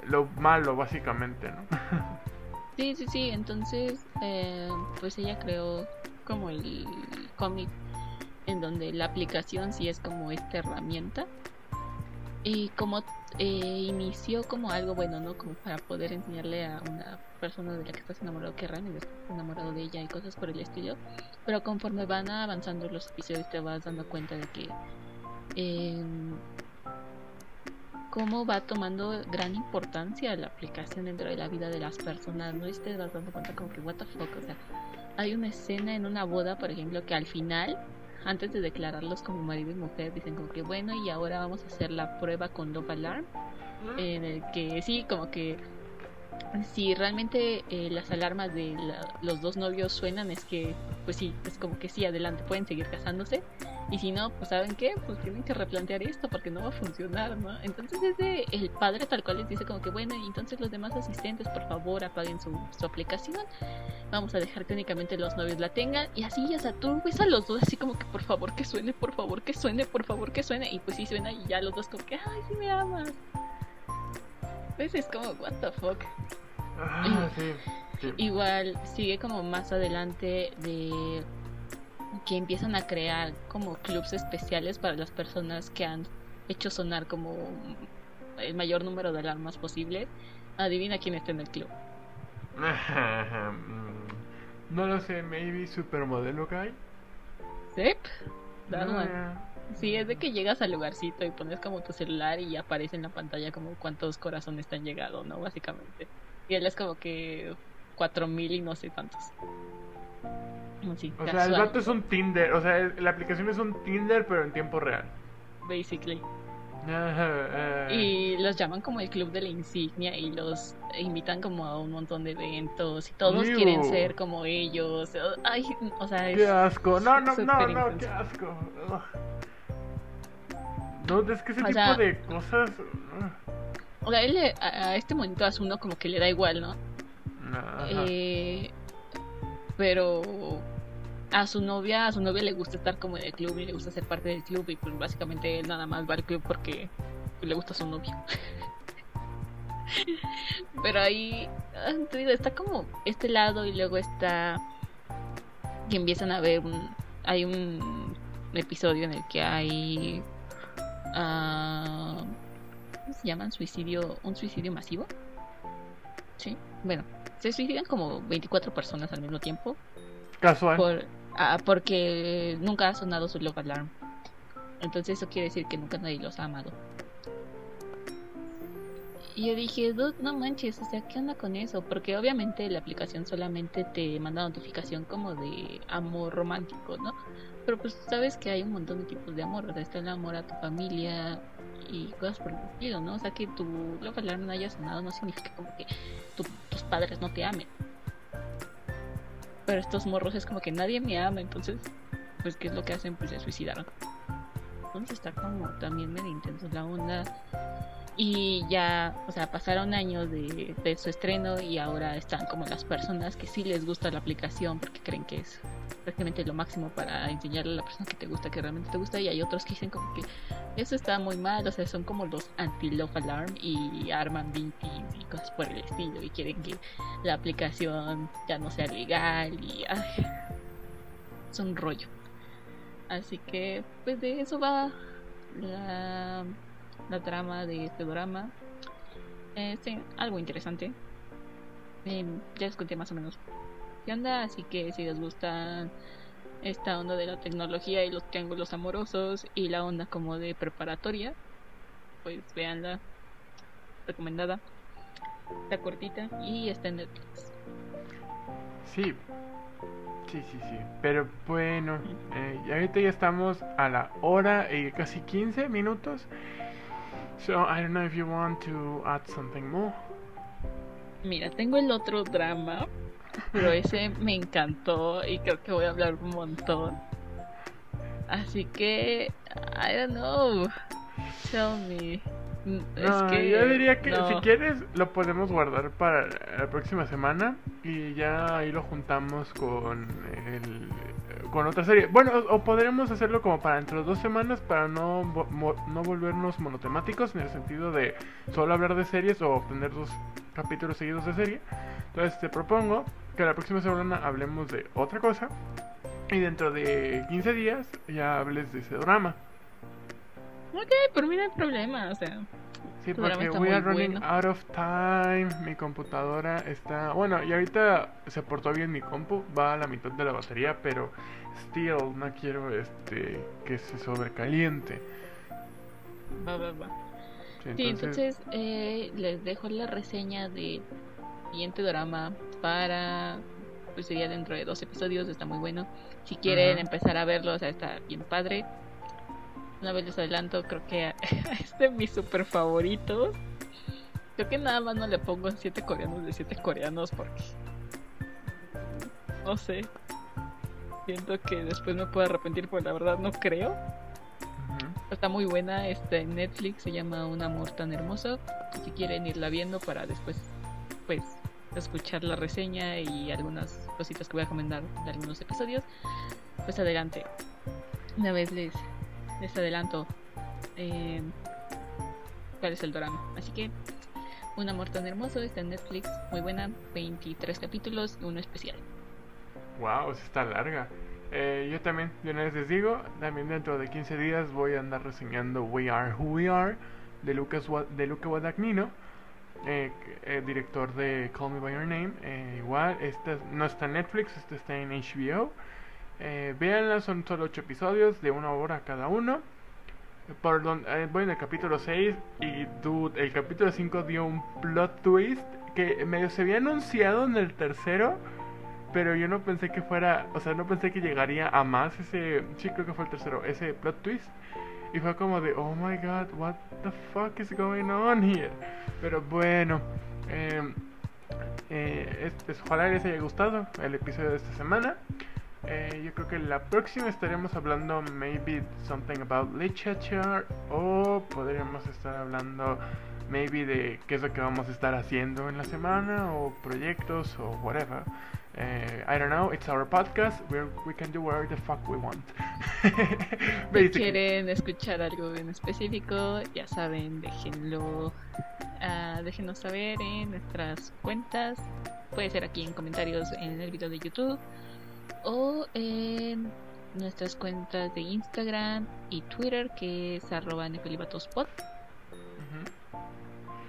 lo malo, básicamente, ¿no?
Sí, sí, sí. Entonces, eh, pues ella creó como el cómic en donde la aplicación sí es como esta herramienta y como eh, inició como algo bueno, ¿no? Como para poder enseñarle a una persona de la que estás enamorado que realmente estás enamorado de ella y cosas por el estilo. Pero conforme van avanzando los episodios te vas dando cuenta de que eh, cómo va tomando gran importancia la aplicación dentro de la vida de las personas, ¿no? Y te vas dando cuenta como que what the fuck, o sea, hay una escena en una boda, por ejemplo, que al final antes de declararlos como marido y mujer, dicen como que bueno, y ahora vamos a hacer la prueba con Love Alarm, en el que sí, como que si realmente eh, las alarmas de los dos novios suenan, es que, pues sí, es como que sí, adelante, pueden seguir casándose. Y si no, pues ¿saben qué? Pues tienen que replantear esto porque no va a funcionar, ¿no? Entonces desde el padre tal cual les dice como que, bueno, entonces los demás asistentes, por favor, apaguen su, su aplicación. Vamos a dejar que únicamente los novios la tengan. Y así, ya sea, tú ves a los dos así como que, por favor, que suene, por favor, que suene, por favor, que suene. Y pues sí suena y ya los dos como que, ay, sí me amas. Pues es como, what the fuck.
Ah,
Igual sigue como más adelante de que empiezan a crear como clubs especiales para las personas que han hecho sonar como el mayor número de alarmas posible. Adivina quién está en el club.
no lo sé, maybe Supermodelo Guy.
¿Sí? Sí, es de que llegas al lugarcito y pones como tu celular y aparece en la pantalla como cuántos corazones te han llegado, ¿no? Básicamente. Y él es como que cuatro mil y no sé cuántos.
Sí, o sea, el vato es un Tinder, o sea, la aplicación es un Tinder pero en tiempo real.
Basically. Y los llaman como el club de la insignia y los invitan como a un montón de eventos y todos quieren ser como ellos. Ay, o sea,
es Qué asco. No, no, no, no, qué asco. No, es que ese tipo de cosas.
O sea, él a, este momento a uno como que le da igual, ¿no? Eh, pero a su novia, a su novia le gusta estar como en el club y le gusta ser parte del club y pues básicamente él nada más va al club porque le gusta a su novio. pero ahí ah, está como este lado y luego está que empiezan a ver un, hay un episodio en el que hay uh, ¿cómo se llaman? Suicidio, un suicidio masivo. Sí, bueno, se suicidan como 24 personas al mismo tiempo.
Casual.
Ah, porque nunca ha sonado su love alarm. Entonces eso quiere decir que nunca nadie los ha amado. Y yo dije, no manches, o sea, ¿qué onda con eso? Porque obviamente la aplicación solamente te manda notificación como de amor romántico, ¿no? Pero pues sabes que hay un montón de tipos de amor, o sea, está el amor a tu familia y cosas por el estilo, ¿no? O sea, que tu love alarm no haya sonado no significa como que tus padres no te amen. Pero estos morros es como que nadie me ama, entonces, pues, ¿qué es lo que hacen? Pues se suicidaron. Entonces está como también medio intenso la onda. Y ya, o sea, pasaron años de, su estreno y ahora están como las personas que sí les gusta la aplicación porque creen que es prácticamente lo máximo para enseñarle a la persona que te gusta, que realmente te gusta. Y hay otros que dicen como que eso está muy mal, o sea, son como los anti-love alarm y arman vintis y cosas por el estilo y quieren que la aplicación ya no sea legal y ay, es un rollo. Así que, pues de eso va la la trama de este drama. Es algo interesante. Eh, ya les conté más o menos qué onda, así que si les gusta esta onda de la tecnología y los triángulos amorosos y la onda como de preparatoria, pues veanla. Recomendada. Está cortita y está en Netflix.
Sí, Sí, sí, sí. Pero bueno, eh, ahorita ya estamos a la hora y casi 15 minutos. So I don't know if you want to add something more.
Mira, tengo el otro drama, pero ese me encantó y creo que voy a hablar un montón. Así que I don't know. Tell me.
No, yo diría que si quieres lo podemos guardar para la próxima semana y ya ahí lo juntamos con el con otra serie. Bueno, o, podremos hacerlo como para entre dos semanas para no, no volvernos monotemáticos en el sentido de solo hablar de series o obtener dos capítulos seguidos de serie. Entonces te propongo que la próxima semana hablemos de otra cosa y dentro de 15 días ya hables de ese drama.
Ok, por mí no hay problema, o sea.
Sí, porque we are running
bueno.
out of time. Mi computadora está. Bueno, y ahorita se portó bien mi compu. Va a la mitad de la batería, pero still no quiero este que se sobrecaliente.
Va, va, va.
Sí,
Sí, entonces eh, les dejo la reseña de siguiente drama para pues sería dentro de dos episodios, está muy bueno. Si quieren empezar a verlo, o sea, está bien padre. Una vez les adelanto, creo que es de mis super favoritos. Creo que nada más no le pongo siete coreanos de siete coreanos porque no sé. Siento que después me puedo arrepentir, porque la verdad no creo. Está muy buena, está en Netflix, se llama Un amor tan hermoso. Si quieren irla viendo para después, pues, escuchar la reseña y algunas cositas que voy a comentar de algunos episodios, pues adelante. Una vez les, les adelanto eh, cuál es el drama. Así que, Un amor tan hermoso está en Netflix, muy buena, 23 capítulos, uno especial.
Wow, está larga. Eh, yo también, una vez les digo, también dentro de 15 días voy a andar reseñando We Are Who We Are de, Lucas Wa- de Luca Guadagnino, eh, eh, director de Call Me By Your Name. Eh, igual, esta no está en Netflix, esta está en HBO. Eh, véanla, son solo 8 episodios de una hora cada uno. Por donde, eh, voy en el capítulo 6 y dude, el capítulo 5 dio un plot twist que medio se había anunciado en el tercero. Pero yo no pensé que fuera, o sea, no pensé que llegaría a más ese, sí creo que fue el tercero, ese plot twist. Y fue como de, oh my god, what the fuck is going on here? Pero bueno, eh, eh, es- es- ojalá les haya gustado el episodio de esta semana. Eh, yo creo que la próxima estaremos hablando maybe something about literature o podríamos estar hablando maybe de qué es lo que vamos a estar haciendo en la semana o proyectos o whatever. Eh, I don't know, it's our podcast where we can do whatever the fuck we want.
Si quieren escuchar algo en específico, ya saben, déjenlo, ah, déjenos saber en nuestras cuentas. Puede ser aquí en comentarios en el video de YouTube o en nuestras cuentas de Instagram y Twitter, que es arroba nefelibatospod.
Ujú.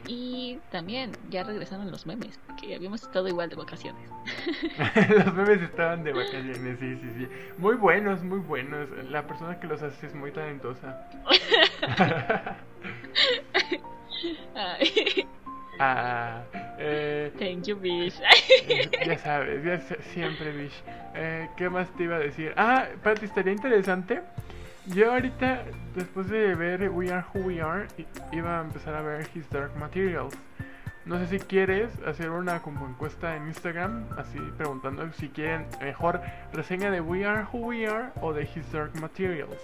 Y también ya regresaron los memes, porque habíamos estado igual de vacaciones.
los memes estaban de vacaciones, sí, sí, sí. Muy buenos, muy buenos. La persona que los hace es muy talentosa.
Ay,
ah, eh,
thank you, Bish.
eh, ya sabes, ya siempre, Bish. Eh, ¿Qué más te iba a decir? Ah, Pati, estaría interesante. Yo ahorita, después de ver We Are Who We Are, iba a empezar a ver His Dark Materials. No sé si quieres hacer una como encuesta en Instagram, así preguntando si quieren mejor reseña de We Are Who We Are o de His Dark Materials.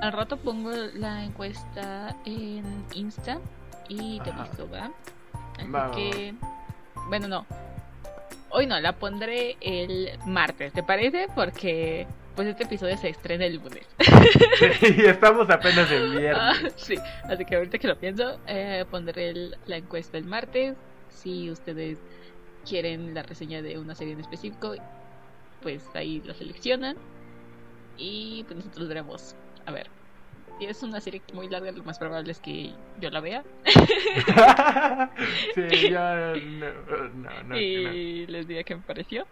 Al rato pongo la encuesta en Insta y ¿va? Así que, bueno, no. Hoy no, la pondré el martes, ¿te parece? Porque pues este episodio se estrena el lunes.
Sí, estamos apenas en
Ah,
viernes.
sí, así que ahorita que lo pienso, eh, pondré el- la encuesta el martes. Si ustedes quieren la reseña de una serie en específico, pues ahí la seleccionan. Y pues nosotros veremos. A ver, si es una serie muy larga, lo más probable es que yo la vea.
sí, ya no, no, no,
y les diga qué me pareció.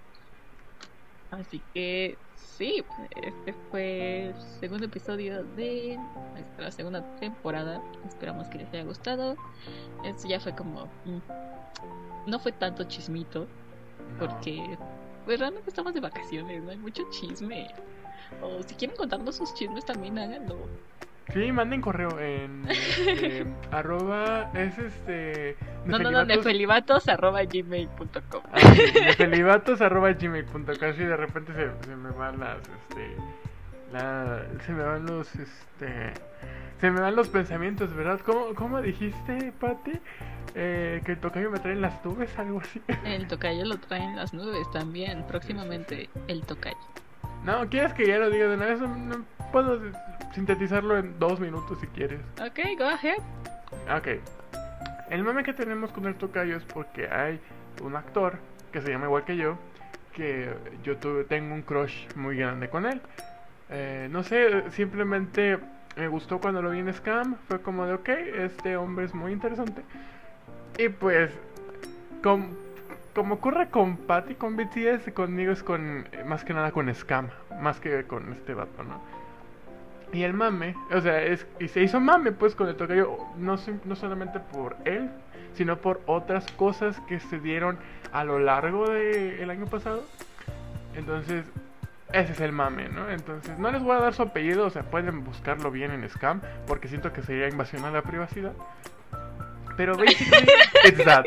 Así que sí, este fue el segundo episodio de nuestra segunda temporada. Esperamos que les haya gustado. Esto ya fue como... mm, no fue tanto chismito, porque pues realmente estamos de vacaciones, no hay mucho chisme. O si quieren contarnos sus chismes también háganlo.
Sí, manden correo en este, arroba es este
No, no, no, nefelibatos arroba gmail.com.
Ah, nefelibatos arroba gmail.com y de repente se, se me van las este la, se me van los este se me van los pensamientos, ¿verdad? ¿Cómo, cómo dijiste, Pati? Eh, que el tocayo me trae en las nubes, algo así.
El tocayo lo traen las nubes también. Próximamente el tocayo.
No, ¿quieres que ya lo diga de una vez? No, puedo sintetizarlo en dos minutos si quieres.
Ok, go ahead.
Ok. El meme que tenemos con el tocayo es porque hay un actor que se llama igual que yo que yo tuve, tengo un crush muy grande con él. Eh, no sé, simplemente me gustó cuando lo vi en Scam. Fue como de, ok, este hombre es muy interesante. Y pues, com- como ocurre con Patty, con BTS, conmigo es con, más que nada con Scam, más que con este vato, ¿no? Y el mame, o sea, es, y se hizo mame pues con el tocayo, no, no solamente por él, sino por otras cosas que se dieron a lo largo del año pasado. Entonces, ese es el mame, ¿no? Entonces, no les voy a dar su apellido, o sea, pueden buscarlo bien en Scam, porque siento que sería invasión a la privacidad. Pero basically, it's that.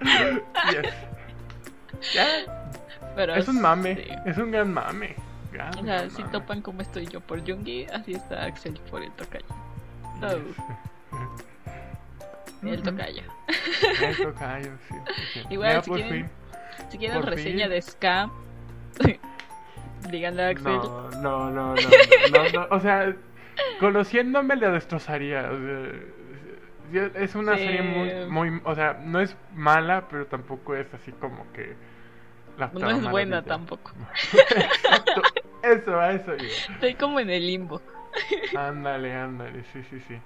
Yes. Ya,
Pero
es un mame,
sí.
es un gran mame. gran,
O sea,
gran
si
mame.
topan como estoy yo por Jungi, así está Axel por el tocayo. Oh, el tocayo.
El tocayo, sí. sí.
Igual,
Ya
si quieren-
fin.
Si quieren
Por
reseña
fin.
de Scam, díganle a Axel.
No, no, no, no, no, no, O sea, conociéndome le destrozaría. o sea, yo- es una
Sí.
serie muy, muy, o sea, no es mala, pero tampoco es así como que la
No es buena
maravilla.
tampoco.
Exacto, eso, a eso iba.
Estoy como en el limbo.
Ándale, ándale, sí, sí, sí.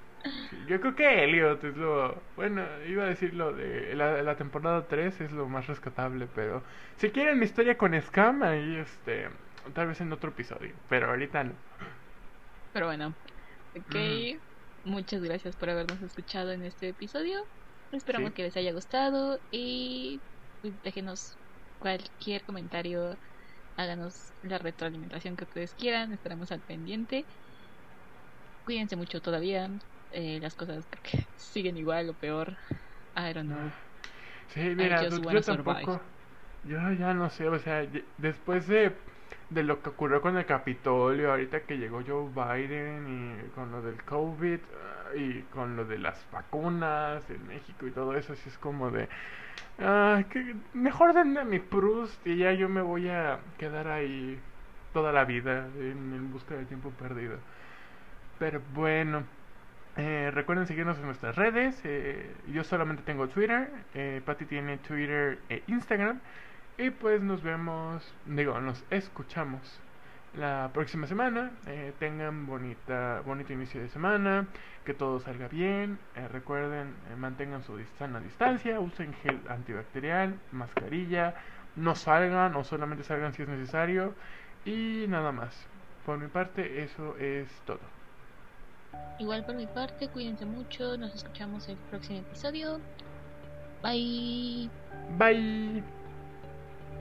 Yo creo que Elliot es lo. Bueno, iba a decir lo de. La, la temporada 3 es lo más rescatable, pero. Si quieren mi historia con Scam, ahí este. Tal vez en otro episodio, pero ahorita no.
Pero bueno, ok. Muchas gracias por habernos escuchado en este episodio. Esperamos
Sí.
que les haya gustado y pues, déjenos cualquier comentario. Háganos la retroalimentación que ustedes quieran. Estaremos al pendiente. Cuídense mucho todavía. eh, las cosas creo que siguen igual o peor. I don't know.
Sí, mira,
just
yo tampoco. Yo ya no sé, o sea, después de, de lo que ocurrió con el Capitolio, ahorita que llegó Joe Biden y con lo del COVID ah, y con lo de las vacunas en México y todo eso, así es como de. ah, que mejor denme mi Proust y ya yo me voy a quedar ahí toda la vida en, en busca del tiempo perdido. Pero bueno. Eh, recuerden seguirnos en nuestras redes. eh, yo solamente tengo Twitter. Eh, Patty tiene Twitter e Instagram. Y pues nos vemos, digo, nos escuchamos la próxima semana. Eh, tengan bonita, bonito inicio de semana. Que todo salga bien. eh, recuerden, eh, mantengan su sana distancia. Usen gel antibacterial, mascarilla. No salgan o solamente salgan si es necesario. Y nada más. Por mi parte, eso es todo.
Igual por mi parte, cuídense mucho. Nos escuchamos en el próximo episodio. Bye.
Bye.